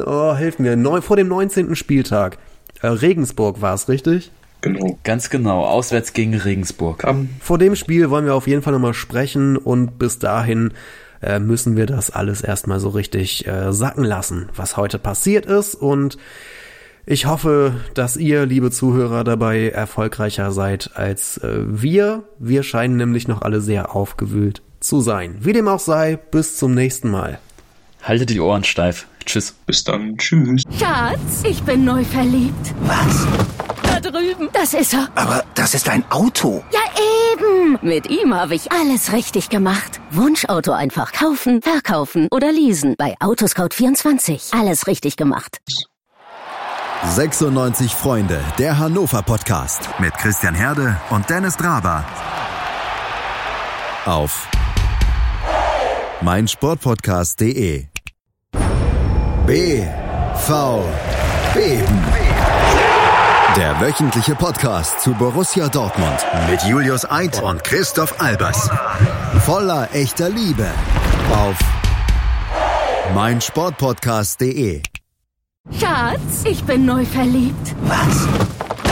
oh, helfen mir, neun, vor dem 19. Spieltag. Äh, Regensburg war es, richtig? Genau. Ganz genau, auswärts gegen Regensburg. Um, vor dem Spiel wollen wir auf jeden Fall nochmal sprechen und bis dahin äh, müssen wir das alles erstmal so richtig äh, sacken lassen, was heute passiert ist und ich hoffe, dass ihr, liebe Zuhörer, dabei erfolgreicher seid als äh, wir. Wir scheinen nämlich noch alle sehr aufgewühlt zu sein. Wie dem auch sei, bis zum nächsten Mal. Haltet die Ohren steif. Tschüss. Bis dann. Tschüss. Schatz, ich bin neu verliebt. Was? Da drüben. Das ist er. Aber das ist ein Auto. Ja, eben. Mit ihm habe ich alles richtig gemacht. Wunschauto einfach kaufen, verkaufen oder leasen. Bei Autoscout24. Alles richtig gemacht. 96 Freunde, der Hannover Podcast. Mit Christian Herde und Dennis Draber. Auf meinsportpodcast.de. BVB. Der wöchentliche Podcast zu Borussia Dortmund mit Julius Eid und Christoph Albers. Voller echter Liebe auf meinsportpodcast.de. Schatz, ich bin neu verliebt. Was?